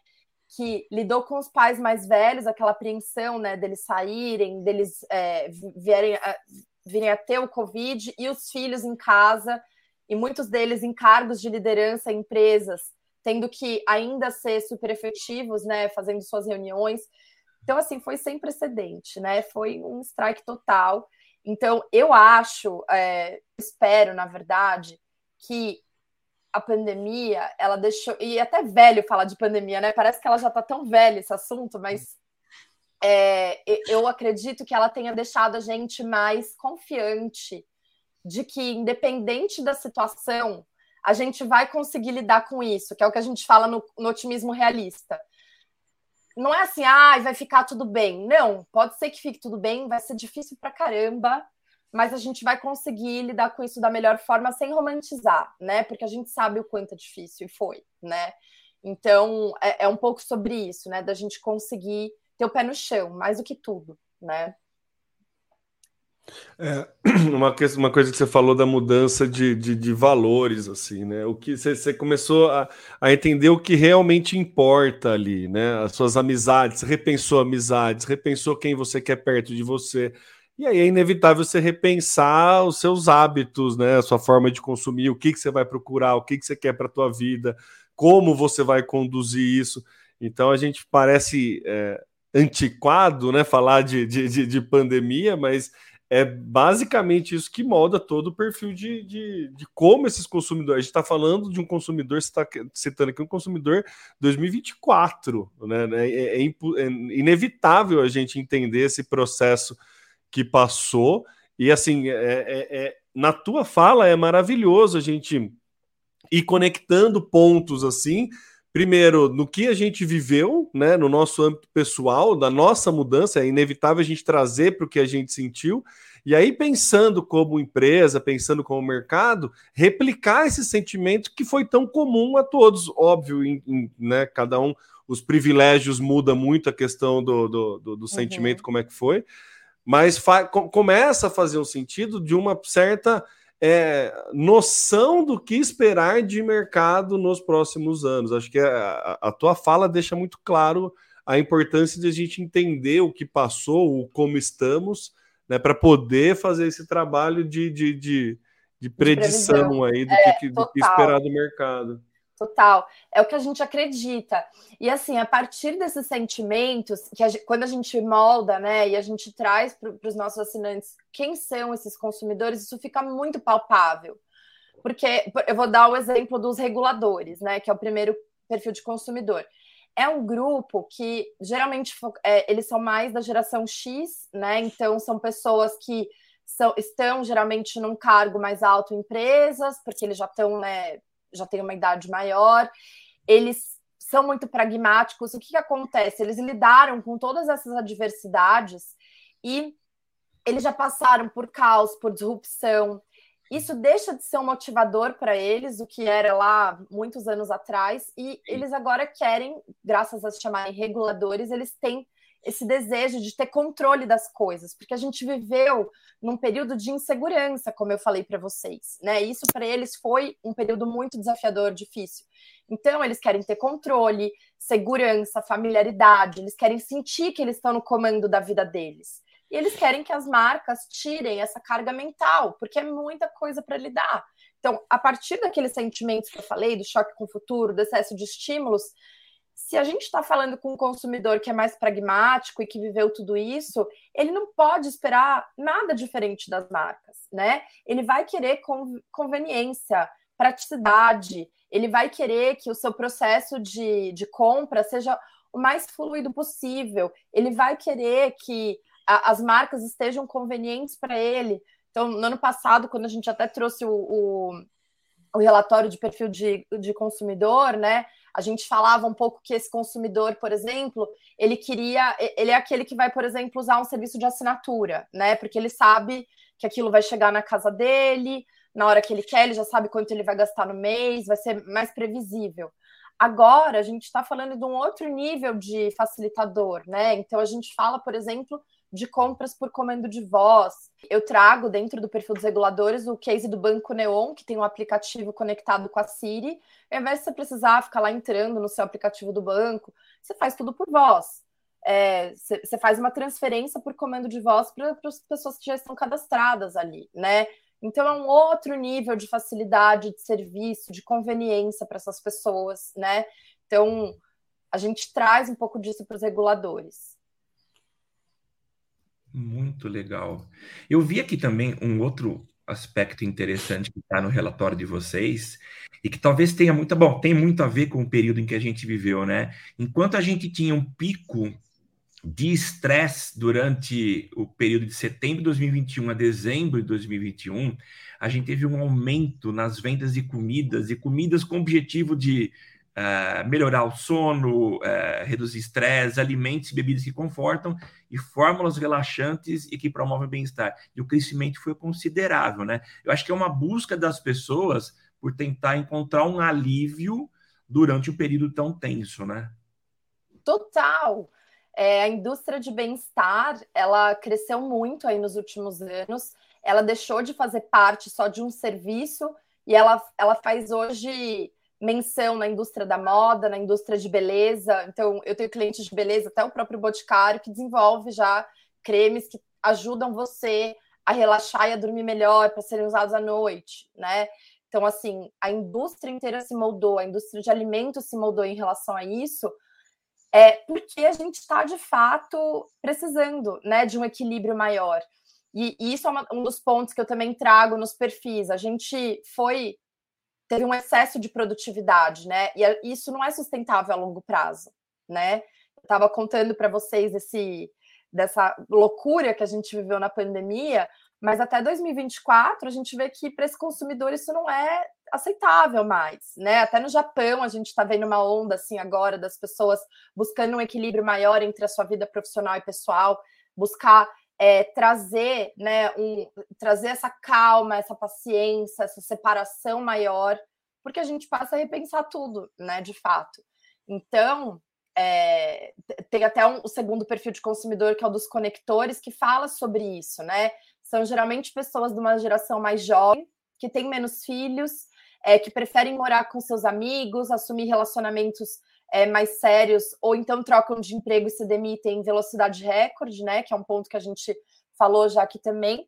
Que lidou com os pais mais velhos, aquela apreensão, né, deles saírem, deles é, vierem a, virem a ter o Covid, e os filhos em casa, e muitos deles em cargos de liderança em empresas, tendo que ainda ser super efetivos, né, fazendo suas reuniões. Então, assim, foi sem precedente, né? Foi um strike total. Então, eu acho, é, espero, na verdade, que a pandemia, ela deixou. E até velho falar de pandemia, né? Parece que ela já está tão velha esse assunto, mas é, eu acredito que ela tenha deixado a gente mais confiante de que, independente da situação, a gente vai conseguir lidar com isso, que é o que a gente fala no, no otimismo realista. Não é assim, ah, vai ficar tudo bem. Não, pode ser que fique tudo bem, vai ser difícil pra caramba, mas a gente vai conseguir lidar com isso da melhor forma sem romantizar, né? Porque a gente sabe o quanto é difícil e foi, né? Então, é, é um pouco sobre isso, né? Da gente conseguir ter o pé no chão, mais do que tudo, né? É, uma, uma coisa que você falou da mudança de, de, de valores, assim, né? O que você, você começou a, a, entender o que realmente importa ali, né? As suas amizades, repensou amizades, repensou quem você quer perto de você. E aí é inevitável você repensar os seus hábitos, né? A sua forma de consumir, o que, que você vai procurar, o que, que você quer para a tua vida, como você vai conduzir isso. Então a gente parece é, antiquado, né? Falar de, de, de pandemia, mas é basicamente isso que molda todo o perfil de, de, de como esses consumidores. A gente está falando de um consumidor, você está citando aqui um consumidor 2024, né? É, é, é, inevitável a gente entender esse processo que passou. E assim, é, é, é, na tua fala é maravilhoso a gente ir conectando pontos assim primeiro, no que a gente viveu, né, no nosso âmbito pessoal, da nossa mudança, é inevitável a gente trazer para o que a gente sentiu, e aí pensando como empresa, pensando como mercado, replicar esse sentimento que foi tão comum a todos, óbvio, em, em, né, cada um, os privilégios muda muito a questão do, do, do, do uhum. sentimento, como é que foi, mas começa a fazer um sentido de uma certa é, noção do que esperar de mercado nos próximos anos. Acho que a, a, tua fala deixa muito claro a importância de a gente entender o que passou, o como estamos, né, para poder fazer esse trabalho de, de, de, de predição de aí do, é, que, do que esperar do mercado. Total. É o que a gente acredita. E assim, a partir desses sentimentos, que a gente, quando a gente molda, né, e a gente traz para os nossos assinantes quem são esses consumidores, isso fica muito palpável. Porque eu vou dar o exemplo dos reguladores, né, que é o primeiro perfil de consumidor. É um grupo que geralmente é, eles são mais da geração X, né? Então são pessoas que são, estão geralmente num cargo mais alto em empresas, porque eles já estão, né, já têm uma idade maior, eles são muito pragmáticos. O que, que acontece? Eles lidaram com todas essas adversidades e eles já passaram por caos, por disrupção. Isso deixa de ser um motivador para eles, o que era lá muitos anos atrás, e eles agora querem, graças a se chamarem reguladores, eles têm esse desejo de ter controle das coisas, porque a gente viveu num período de insegurança, como eu falei para vocês, né? Isso para eles foi um período muito desafiador, difícil. Então eles querem ter controle, segurança, familiaridade, eles querem sentir que eles estão no comando da vida deles. E eles querem que as marcas tirem essa carga mental, porque é muita coisa para lidar. Então, a partir daqueles sentimentos que eu falei, do choque com o futuro, do excesso de estímulos, se a gente está falando com um consumidor que é mais pragmático e que viveu tudo isso, ele não pode esperar nada diferente das marcas, né? Ele vai querer conveniência, praticidade, ele vai querer que o seu processo de, de compra seja o mais fluido possível, ele vai querer que a, as marcas estejam convenientes para ele. Então, no ano passado, quando a gente até trouxe o, o, o relatório de perfil de, de consumidor, né? A gente falava um pouco que esse consumidor, por exemplo, ele queria, ele é aquele que vai, por exemplo, usar um serviço de assinatura, né? Porque ele sabe que aquilo vai chegar na casa dele, na hora que ele quer, ele já sabe quanto ele vai gastar no mês, vai ser mais previsível. Agora a gente está falando de um outro nível de facilitador, né? Então a gente fala, por exemplo, de compras por comando de voz. Eu trago dentro do perfil dos reguladores o case do Banco Neon, que tem um aplicativo conectado com a Siri. Ao invés de você precisar ficar lá entrando no seu aplicativo do banco, você faz tudo por voz. É, você faz uma transferência por comando de voz para as pessoas que já estão cadastradas ali, né? Então, é um outro nível de facilidade de serviço, de conveniência para essas pessoas, né? Então, a gente traz um pouco disso para os reguladores. Muito legal. Eu vi aqui também um outro aspecto interessante que está no relatório de vocês e que talvez tenha muito, bom, tem muito a ver com o período em que a gente viveu, né? Enquanto a gente tinha um pico de estresse durante o período de setembro de 2021 a dezembro de 2021, a gente teve um aumento nas vendas de comidas e comidas com objetivo de uh, melhorar o sono, uh, reduzir estresse, alimentos e bebidas que confortam e fórmulas relaxantes e que promovem bem-estar. E o crescimento foi considerável, né? Eu acho que é uma busca das pessoas por tentar encontrar um alívio durante um período tão tenso, né? Total. É, a indústria de bem-estar, ela cresceu muito aí nos últimos anos. Ela deixou de fazer parte só de um serviço e ela, ela faz hoje menção na indústria da moda, na indústria de beleza. Então, eu tenho clientes de beleza, até o próprio Boticário, que desenvolve já cremes que ajudam você a relaxar e a dormir melhor para serem usados à noite, né? Então, assim, a indústria inteira se moldou, a indústria de alimentos se moldou em relação a isso, é porque a gente está de fato precisando né, de um equilíbrio maior. E, e isso é uma, um dos pontos que eu também trago nos perfis. A gente foi teve um excesso de produtividade, né? E isso não é sustentável a longo prazo, né? Eu estava contando para vocês esse dessa loucura que a gente viveu na pandemia, mas até 2024 a gente vê que para esse consumidor isso não é aceitável mais, né? Até no Japão a gente está vendo uma onda assim agora das pessoas buscando um equilíbrio maior entre a sua vida profissional e pessoal, buscar é, trazer, né, um, trazer essa calma, essa paciência, essa separação maior, porque a gente passa a repensar tudo, né, de fato. Então, é, tem até um, o segundo perfil de consumidor, que é o dos conectores, que fala sobre isso, né? São geralmente pessoas de uma geração mais jovem, que tem menos filhos, é, que preferem morar com seus amigos, assumir relacionamentos é, mais sérios, ou então trocam de emprego e se demitem em velocidade recorde, né? Que é um ponto que a gente falou já aqui também.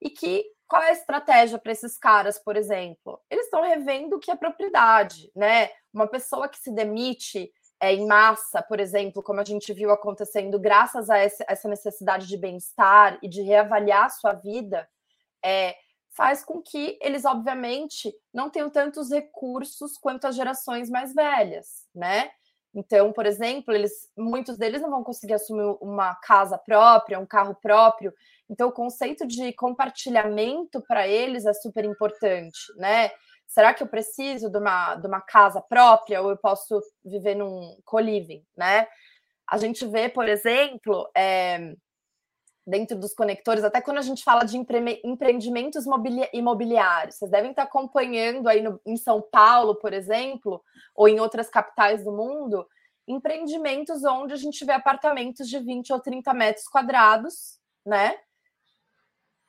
E que qual é a estratégia para esses caras, por exemplo? Eles estão revendo o que é propriedade, né? Uma pessoa que se demite é, em massa, por exemplo, como a gente viu acontecendo, graças a essa necessidade de bem-estar e de reavaliar a sua vida, é, faz com que eles, obviamente, não tenham tantos recursos quanto as gerações mais velhas, né? Então, por exemplo, eles, muitos deles não vão conseguir assumir uma casa própria, um carro próprio. Então, o conceito de compartilhamento para eles é super importante, né? Será que eu preciso de uma, de uma casa própria ou eu posso viver num co-living, né? A gente vê, por exemplo, é, dentro dos conectores, até quando a gente fala de empre empreendimentos imobiliários. Vocês devem estar acompanhando aí no, em São Paulo, por exemplo, ou em outras capitais do mundo, empreendimentos onde a gente vê apartamentos de 20 ou 30 metros quadrados, né?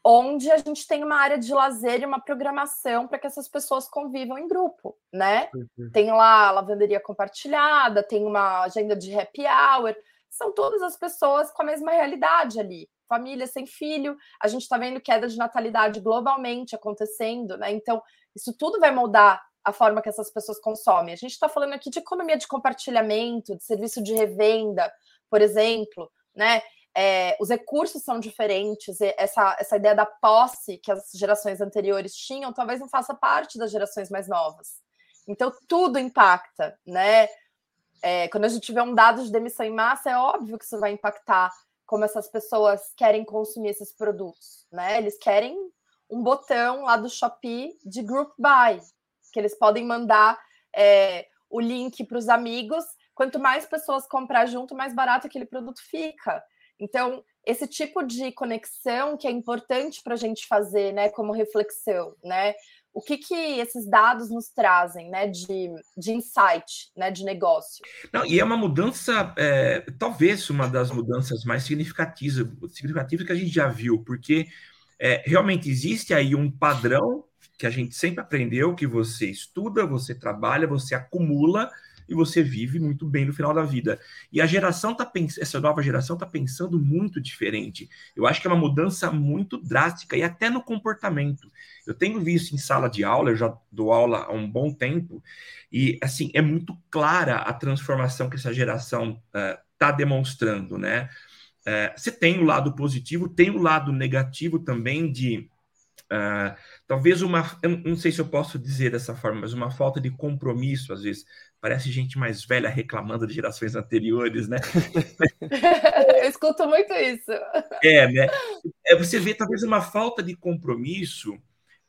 Onde a gente tem uma área de lazer e uma programação para que essas pessoas convivam em grupo, né? Uhum. Tem lá lavanderia compartilhada, tem uma agenda de happy hour, são todas as pessoas com a mesma realidade ali família sem filho, a gente está vendo queda de natalidade globalmente acontecendo, né? Então, isso tudo vai moldar a forma que essas pessoas consomem. A gente está falando aqui de economia de compartilhamento, de serviço de revenda, por exemplo, né? É, os recursos são diferentes, essa, essa ideia da posse que as gerações anteriores tinham talvez não faça parte das gerações mais novas. Então, tudo impacta, né? É, quando a gente tiver um dado de demissão em massa, é óbvio que isso vai impactar como essas pessoas querem consumir esses produtos, né? Eles querem um botão lá do Shopee de group buy, que eles podem mandar é, o link para os amigos. Quanto mais pessoas comprar junto, mais barato aquele produto fica. Então, esse tipo de conexão que é importante para a gente fazer, né, como reflexão, né? O que, que esses dados nos trazem, né, de, de insight, né, de negócio. Não, e é uma mudança, é, talvez uma das mudanças mais significativas, significativas que a gente já viu, porque é, realmente existe aí um padrão que a gente sempre aprendeu, que você estuda, você trabalha, você acumula, e você vive muito bem no final da vida. E a geração tá pensando, essa nova geração está pensando muito diferente. Eu acho que é uma mudança muito drástica e até no comportamento. Eu tenho visto em sala de aula, eu já dou aula há um bom tempo, e assim, é muito clara a transformação que essa geração está uh, demonstrando, né? Uh, você tem o lado positivo, tem o lado negativo também de Uh, talvez uma, eu não sei se eu posso dizer dessa forma, mas uma falta de compromisso, às vezes. Parece gente mais velha reclamando de gerações anteriores, né? eu escuto muito isso. É, né? É, você vê talvez uma falta de compromisso,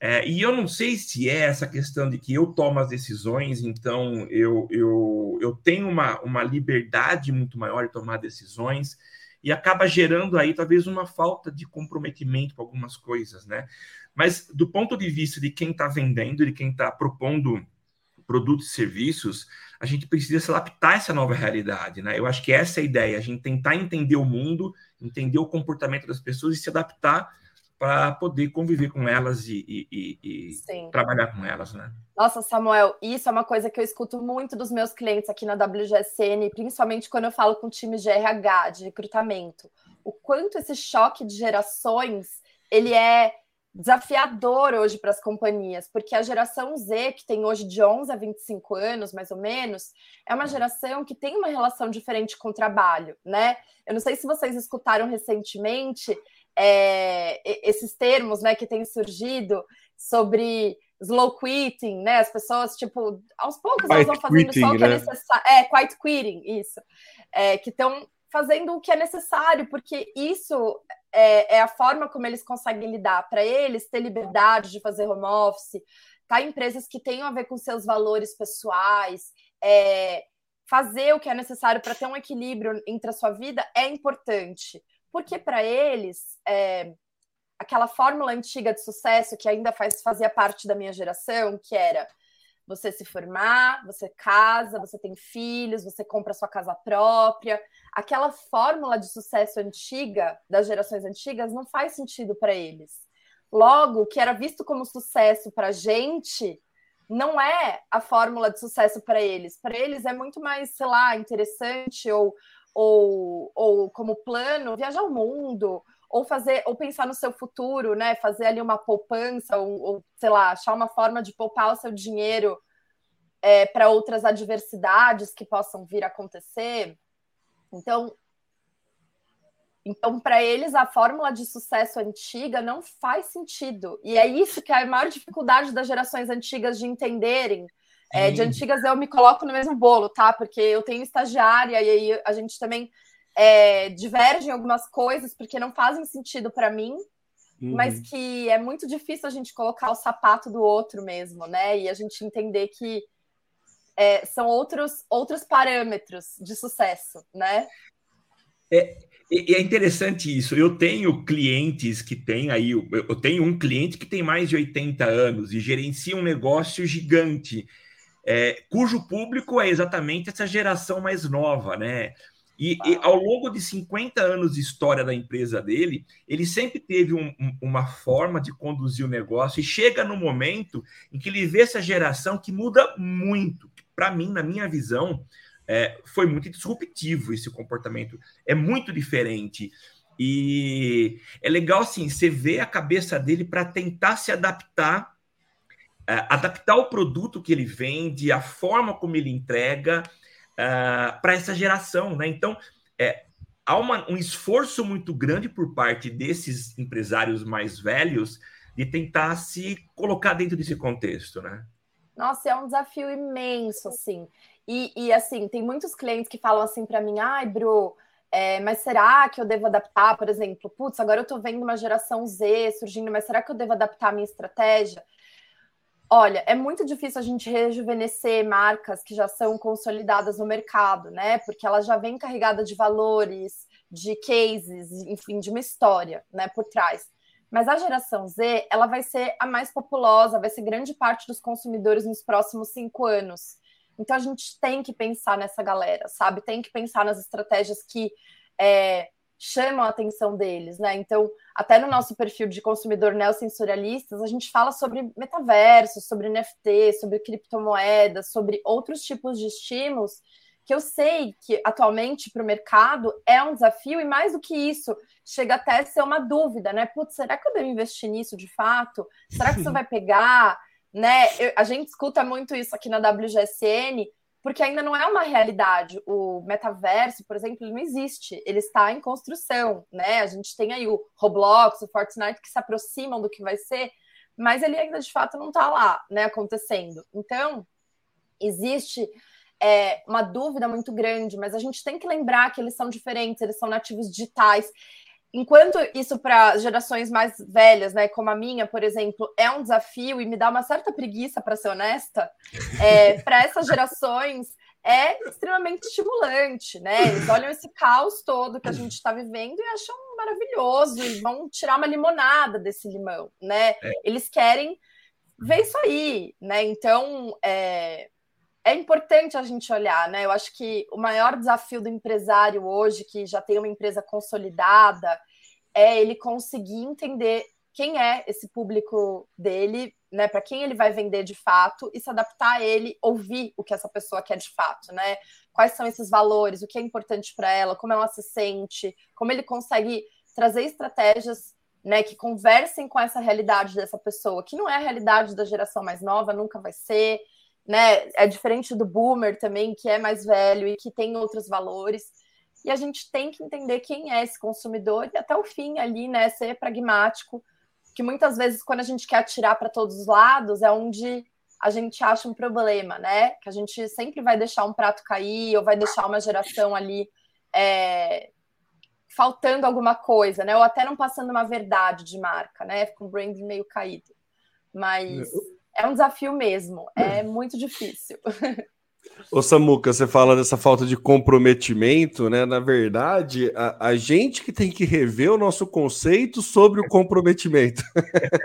é, e eu não sei se é essa questão de que eu tomo as decisões, então eu, eu, eu tenho uma, uma liberdade muito maior de tomar decisões e acaba gerando aí talvez uma falta de comprometimento com algumas coisas, né? Mas do ponto de vista de quem está vendendo, de quem está propondo produtos e serviços, a gente precisa se adaptar a essa nova realidade, né? Eu acho que essa é a ideia, a gente tentar entender o mundo, entender o comportamento das pessoas e se adaptar para poder conviver com elas e, e, e trabalhar com elas, né? Nossa, Samuel, isso é uma coisa que eu escuto muito dos meus clientes aqui na WGSN, principalmente quando eu falo com times de RH, de recrutamento. O quanto esse choque de gerações ele é desafiador hoje para as companhias, porque a geração Z, que tem hoje de 11 a 25 anos, mais ou menos, é uma geração que tem uma relação diferente com o trabalho, né? Eu não sei se vocês escutaram recentemente é, esses termos, né, que têm surgido sobre slow quitting, né? As pessoas, tipo, aos poucos elas vão fazendo quitting, só o que é né? é necessário. É, quiet quitting, isso. É, que estão fazendo o que é necessário, porque isso é, é a forma como eles conseguem lidar. Para eles, ter liberdade de fazer home office, tá em empresas que tenham a ver com seus valores pessoais, é, fazer o que é necessário para ter um equilíbrio entre a sua vida é importante. Porque para eles, é, aquela fórmula antiga de sucesso que ainda faz, fazia parte da minha geração, que era você se formar, você casa, você tem filhos, você compra sua casa própria. Aquela fórmula de sucesso antiga, das gerações antigas, não faz sentido para eles. Logo, o que era visto como sucesso para a gente não é a fórmula de sucesso para eles. Para eles é muito mais, sei lá, interessante ou, ou, ou como plano viajar o mundo, ou fazer, ou pensar no seu futuro, né? Fazer ali uma poupança, ou, ou sei lá, achar uma forma de poupar o seu dinheiro é, para outras adversidades que possam vir a acontecer. Então, então, para eles, a fórmula de sucesso antiga não faz sentido. E é isso que é a maior dificuldade das gerações antigas de entenderem. É, de antigas eu me coloco no mesmo bolo, tá? Porque eu tenho estagiária e aí a gente também é, divergem algumas coisas porque não fazem sentido para mim, uhum. mas que é muito difícil a gente colocar o sapato do outro mesmo, né? E a gente entender que é, são outros, outros parâmetros de sucesso, né? É, é interessante isso. Eu tenho clientes que têm aí, eu tenho um cliente que tem mais de 80 anos e gerencia um negócio gigante, é, cujo público é exatamente essa geração mais nova, né? E, e, ao longo de 50 anos de história da empresa dele, ele sempre teve um, um, uma forma de conduzir o negócio e chega no momento em que ele vê essa geração que muda muito. Para mim, na minha visão, é, foi muito disruptivo esse comportamento. É muito diferente. E é legal, assim, você vê a cabeça dele para tentar se adaptar, é, adaptar o produto que ele vende, a forma como ele entrega uh, ah, para essa geração, né? Então, é, há uma, um esforço muito grande por parte desses empresários mais velhos de tentar se colocar dentro desse contexto, né? Nossa, é um desafio imenso, assim. E, e assim, tem muitos clientes que falam assim para mim, ai, Bru, é, mas será que eu devo adaptar, por exemplo? Putz, agora eu estou vendo uma geração Z surgindo, mas será que eu devo adaptar a minha estratégia? Olha, é muito difícil a gente rejuvenescer marcas que já são consolidadas no mercado, né? Porque elas já vêm carregadas de valores, de cases, enfim, de uma história, né, por trás. Mas a geração Z, ela vai ser a mais populosa, vai ser grande parte dos consumidores nos próximos cinco anos. Então a gente tem que pensar nessa galera, sabe? Tem que pensar nas estratégias que é, chamam a atenção deles, né? Então, até no nosso perfil de consumidor neossensorialistas, a gente fala sobre metaverso, sobre NFT, sobre criptomoedas, sobre outros tipos de estímulos que eu sei que atualmente para o mercado é um desafio, e mais do que isso, chega até a ser uma dúvida, né? Putz, será que eu devo investir nisso de fato? Será que isso vai pegar? Né? Eu, a gente escuta muito isso aqui na WGSN, porque ainda não é uma realidade. O metaverso, por exemplo, ele não existe, ele está em construção, né? A gente tem aí o Roblox, o Fortnite que se aproximam do que vai ser, mas ele ainda de fato não está lá, né, acontecendo. Então, existe é, uma dúvida muito grande, mas a gente tem que lembrar que eles são diferentes, eles são nativos digitais. Enquanto isso para gerações mais velhas, né, como a minha, por exemplo, é um desafio e me dá uma certa preguiça, para ser honesta, é, para essas gerações é extremamente estimulante, né? Eles olham esse caos todo que a gente está vivendo e acham maravilhoso e vão tirar uma limonada desse limão, né? É. Eles querem ver isso aí, né? Então, é, é importante a gente olhar, né? Eu acho que o maior desafio do empresário hoje, que já tem uma empresa consolidada, é ele conseguir entender quem é esse público dele, né? Para quem ele vai vender de fato e se adaptar a ele, ouvir o que essa pessoa quer de fato, né? Quais são esses valores, o que é importante para ela, como ela se sente, como ele consegue trazer estratégias né, que conversem com essa realidade dessa pessoa, que não é a realidade da geração mais nova, nunca vai ser né? É diferente do boomer também, que é mais velho e que tem outros valores. E a gente tem que entender quem é esse consumidor e até o fim ali, né? Ser pragmático, que muitas vezes quando a gente quer atirar para todos os lados é onde a gente acha um problema, né? Que a gente sempre vai deixar um prato cair ou vai deixar uma geração ali é, faltando alguma coisa, né? Ou até não passando uma verdade de marca, né? Com o brand meio caído. Mas é um desafio mesmo, é muito difícil. Ô Samuca, você fala dessa falta de comprometimento, né? Na verdade, a, a, gente que tem que rever o nosso conceito sobre o comprometimento.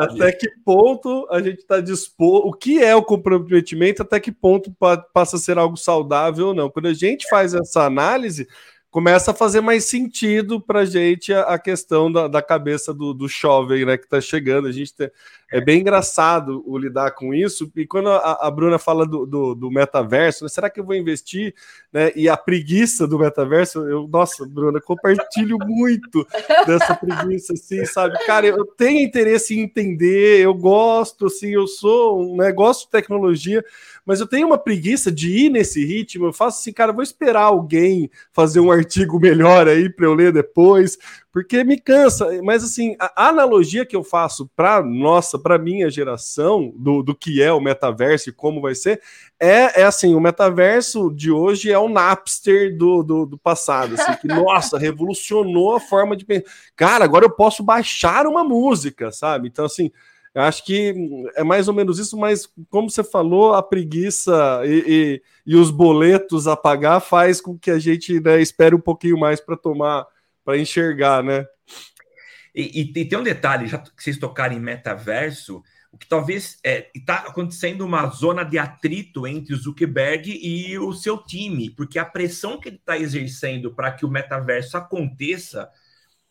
É até que ponto a gente está disposto. O que é o comprometimento? Até que ponto pa, passa a ser algo saudável ou não? Quando a gente faz essa análise, começa a fazer mais sentido para a gente a, questão da, da cabeça do, do jovem, né, que está chegando. A gente tem, é bem engraçado o lidar com isso. E quando a, a Bruna fala do, do, do metaverso, né, será que eu vou investir? Né, e a preguiça do metaverso, eu, nossa, Bruna, compartilho muito dessa preguiça, assim, sabe? Cara, eu tenho interesse em entender, eu gosto, assim, eu sou um negócio de tecnologia, mas eu tenho uma preguiça de ir nesse ritmo. Eu faço assim, cara, vou esperar alguém fazer um artigo melhor aí para eu ler depois, porque me cansa. Mas assim, a analogia que eu faço para nossa, para minha geração do, do que é o metaverso e como vai ser, é, é assim, o metaverso de hoje é o Napster do, do, do passado, assim, que nossa, revolucionou a forma de pensar. Cara, agora eu posso baixar uma música, sabe? Então assim, eu acho que é mais ou menos isso, mas como você falou, a preguiça e, e, e os boletos a pagar faz com que a gente né, espere um pouquinho mais para tomar, para enxergar, né? E, e, tem um detalhe, já que vocês tocarem em metaverso, o que talvez está é, tá acontecendo uma zona de atrito entre o Zuckerberg e o seu time, porque a pressão que ele está exercendo para que o metaverso aconteça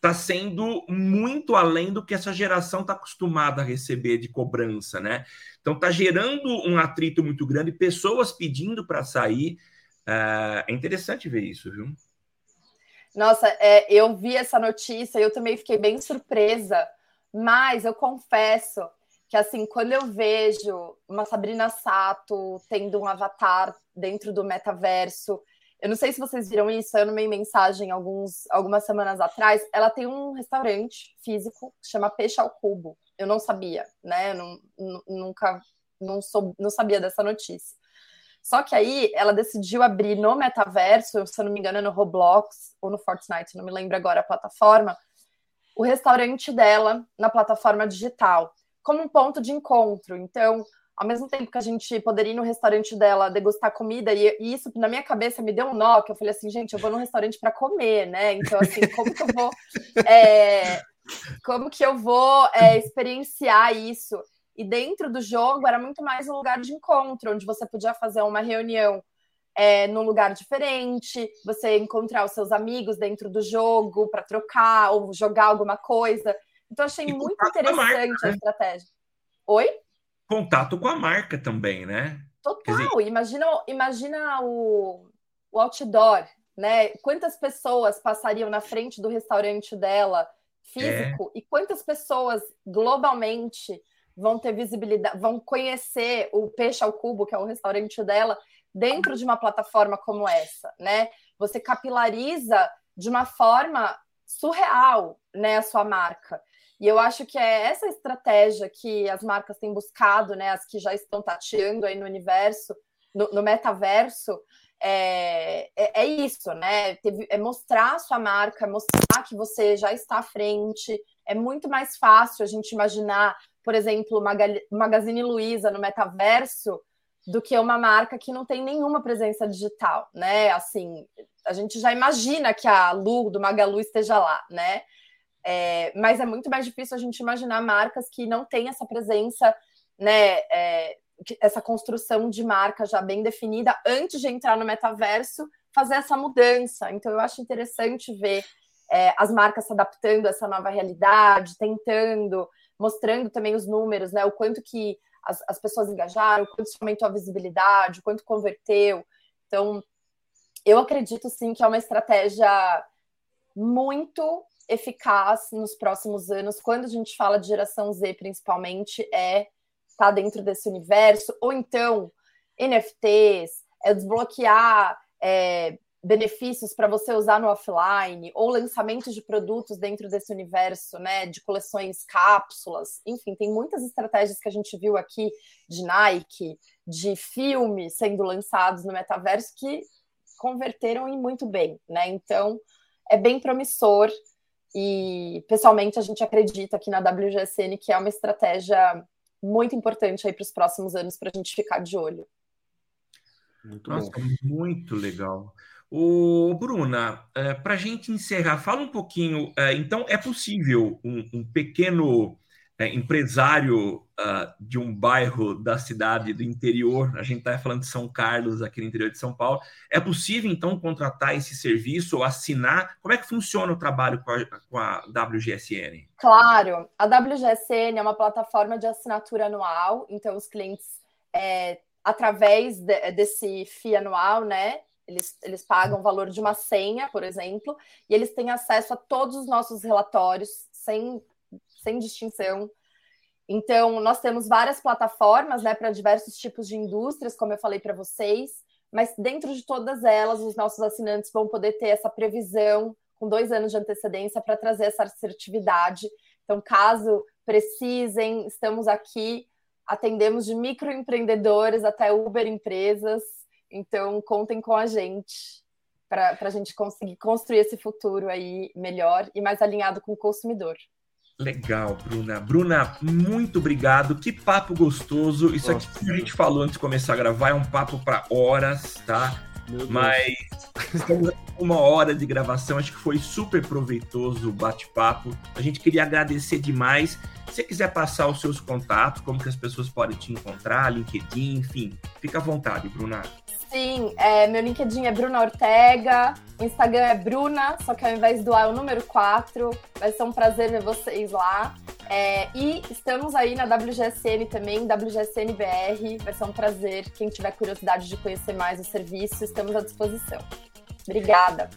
está sendo muito além do que essa geração está acostumada a receber de cobrança, né? Então está gerando um atrito muito grande, pessoas pedindo para sair. É, é interessante ver isso, viu? Nossa, é, eu vi essa notícia e eu também fiquei bem surpresa, mas eu confesso que assim, quando eu vejo uma Sabrina Sato tendo um avatar dentro do metaverso, eu não sei se vocês viram isso, eu numa mensagem alguns, algumas semanas atrás. Ela tem um restaurante físico que chama Peixe ao Cubo. Eu não sabia, né? Não, nunca não, sou, não sabia dessa notícia. Só que aí ela decidiu abrir no metaverso, se eu não me engano, é no Roblox ou no Fortnite, não me lembro agora a plataforma, o restaurante dela na plataforma digital, como um ponto de encontro. Então, ao mesmo tempo que a gente poderia ir no restaurante dela degustar comida, e, e, isso na minha cabeça me deu um nó, que eu falei assim, gente, eu vou no restaurante para comer, né? Então, assim, como que eu vou é, como que eu vou é, experienciar isso? E dentro do jogo era muito mais um lugar de encontro, onde você podia fazer uma reunião é, num lugar diferente, você encontrar os seus amigos dentro do jogo para trocar ou jogar alguma coisa. Então, achei muito interessante marca, né? a estratégia. Oi? Contato com a marca também, né? Total. Dizer... Imagina, imagina o, o outdoor, né? Quantas pessoas passariam na frente do restaurante dela físico é. e quantas pessoas globalmente vão ter visibilidade, vão conhecer o Peixe ao Cubo, que é o restaurante dela, dentro de uma plataforma como essa, né? Você capilariza de uma forma surreal, né, a sua marca. E eu acho que é essa estratégia que as marcas têm buscado, né, as que já estão tateando aí no universo, no, no metaverso, é, é, é, isso, né? É mostrar a sua marca, mostrar que você já está à frente. É muito mais fácil a gente imaginar, por exemplo, o Magazine Luiza no metaverso do que uma marca que não tem nenhuma presença digital, né? Assim, a gente já imagina que a Lu do Magalu esteja lá, né? É, mas é muito mais difícil a gente imaginar marcas que não têm essa presença, né? É, essa construção de marca já bem definida antes de entrar no metaverso, fazer essa mudança. Então, eu acho interessante ver é, as marcas se adaptando a essa nova realidade, tentando, mostrando também os números, né? O quanto que as, as pessoas engajaram, o quanto aumentou a visibilidade, o quanto converteu. Então, eu acredito sim que é uma estratégia muito eficaz nos próximos anos, quando a gente fala de geração Z, principalmente, é estar tá dentro desse universo, ou então NFTs, é desbloquear é, benefícios para você usar no offline, ou lançamentos de produtos dentro desse universo, né, de coleções cápsulas, enfim, tem muitas estratégias que a gente viu aqui de Nike, de filmes sendo lançados no metaverso que converteram e muito bem, né? Então, é bem promissor e pessoalmente a gente acredita aqui na WGSN que é uma estratégia muito importante aí para os próximos anos para a gente ficar de olho. Muito Nossa, bom. muito legal. O Bruna, é, para a gente encerrar, fala um pouquinho. É, então, é possível um, um pequeno é, empresário uh, de um bairro da cidade do interior, a gente está falando de São Carlos, aqui no interior de São Paulo, é possível então contratar esse serviço ou assinar? Como é que funciona o trabalho com a, com a WGSN? Claro, a WGSN é uma plataforma de assinatura anual, então os clientes, é, através de, desse FII anual, né, eles, eles pagam o valor de uma senha, por exemplo, e eles têm acesso a todos os nossos relatórios, sem, sem distinção. Então, nós temos várias plataformas né, para diversos tipos de indústrias, como eu falei para vocês, mas dentro de todas elas, os nossos assinantes vão poder ter essa previsão com dois anos de antecedência para trazer essa assertividade. Então, caso precisem, estamos aqui, atendemos de microempreendedores até Uber empresas, então, contem com a gente para a gente conseguir construir esse futuro aí melhor e mais alinhado com o consumidor. Legal, Bruna. Bruna, muito obrigado. Que papo gostoso. Isso Nossa, aqui que a gente falou antes de começar a gravar é um papo para horas, tá? Mas estamos uma hora de gravação, acho que foi super proveitoso o bate-papo. A gente queria agradecer demais. Se você quiser passar os seus contatos, como que as pessoas podem te encontrar, LinkedIn, enfim, fica à vontade, Bruna. Sim, é, meu LinkedIn é Bruna Ortega, Instagram é Bruna, só que ao invés do A é o número 4. Vai ser um prazer ver vocês lá. É, e estamos aí na WGSN também, WGSNBR. Vai ser um prazer. Quem tiver curiosidade de conhecer mais o serviço, estamos à disposição. Obrigada.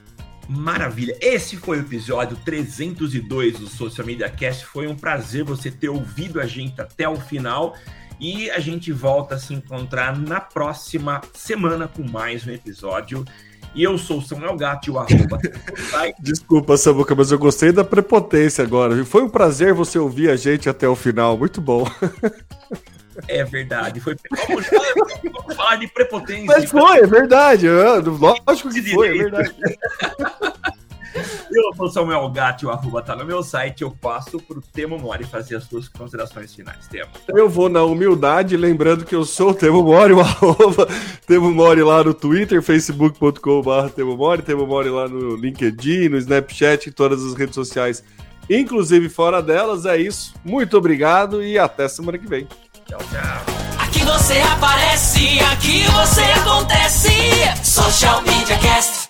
Maravilha. Esse foi o episódio 302 do Social Media Cast. Foi um prazer você ter ouvido a gente até o final. E a gente volta a se encontrar na próxima semana com mais um episódio. E eu sou o Samuel Gato, o arroba. Desculpa, Samuca, mas eu gostei da prepotência agora. Foi um prazer você ouvir a gente até o final. Muito bom. É verdade. Foi... Vamos, vamos falar de prepotência. Mas foi, é verdade. Lógico que foi, é verdade. Eu sou Samuel Gatti, o arroba tá no meu site. Eu passo pro Temo Mori fazer as suas considerações finais. Temo. Eu vou na humildade, lembrando que eu sou o Temo Mori, o arroba Temo Mori lá no Twitter, facebook.com.br Temo Mori, Temo Mori lá no LinkedIn, no Snapchat, em todas as redes sociais inclusive fora delas. É isso. Muito obrigado e até semana que vem. Tchau, tchau. Aqui você aparece, aqui você acontece. Social Media Cast.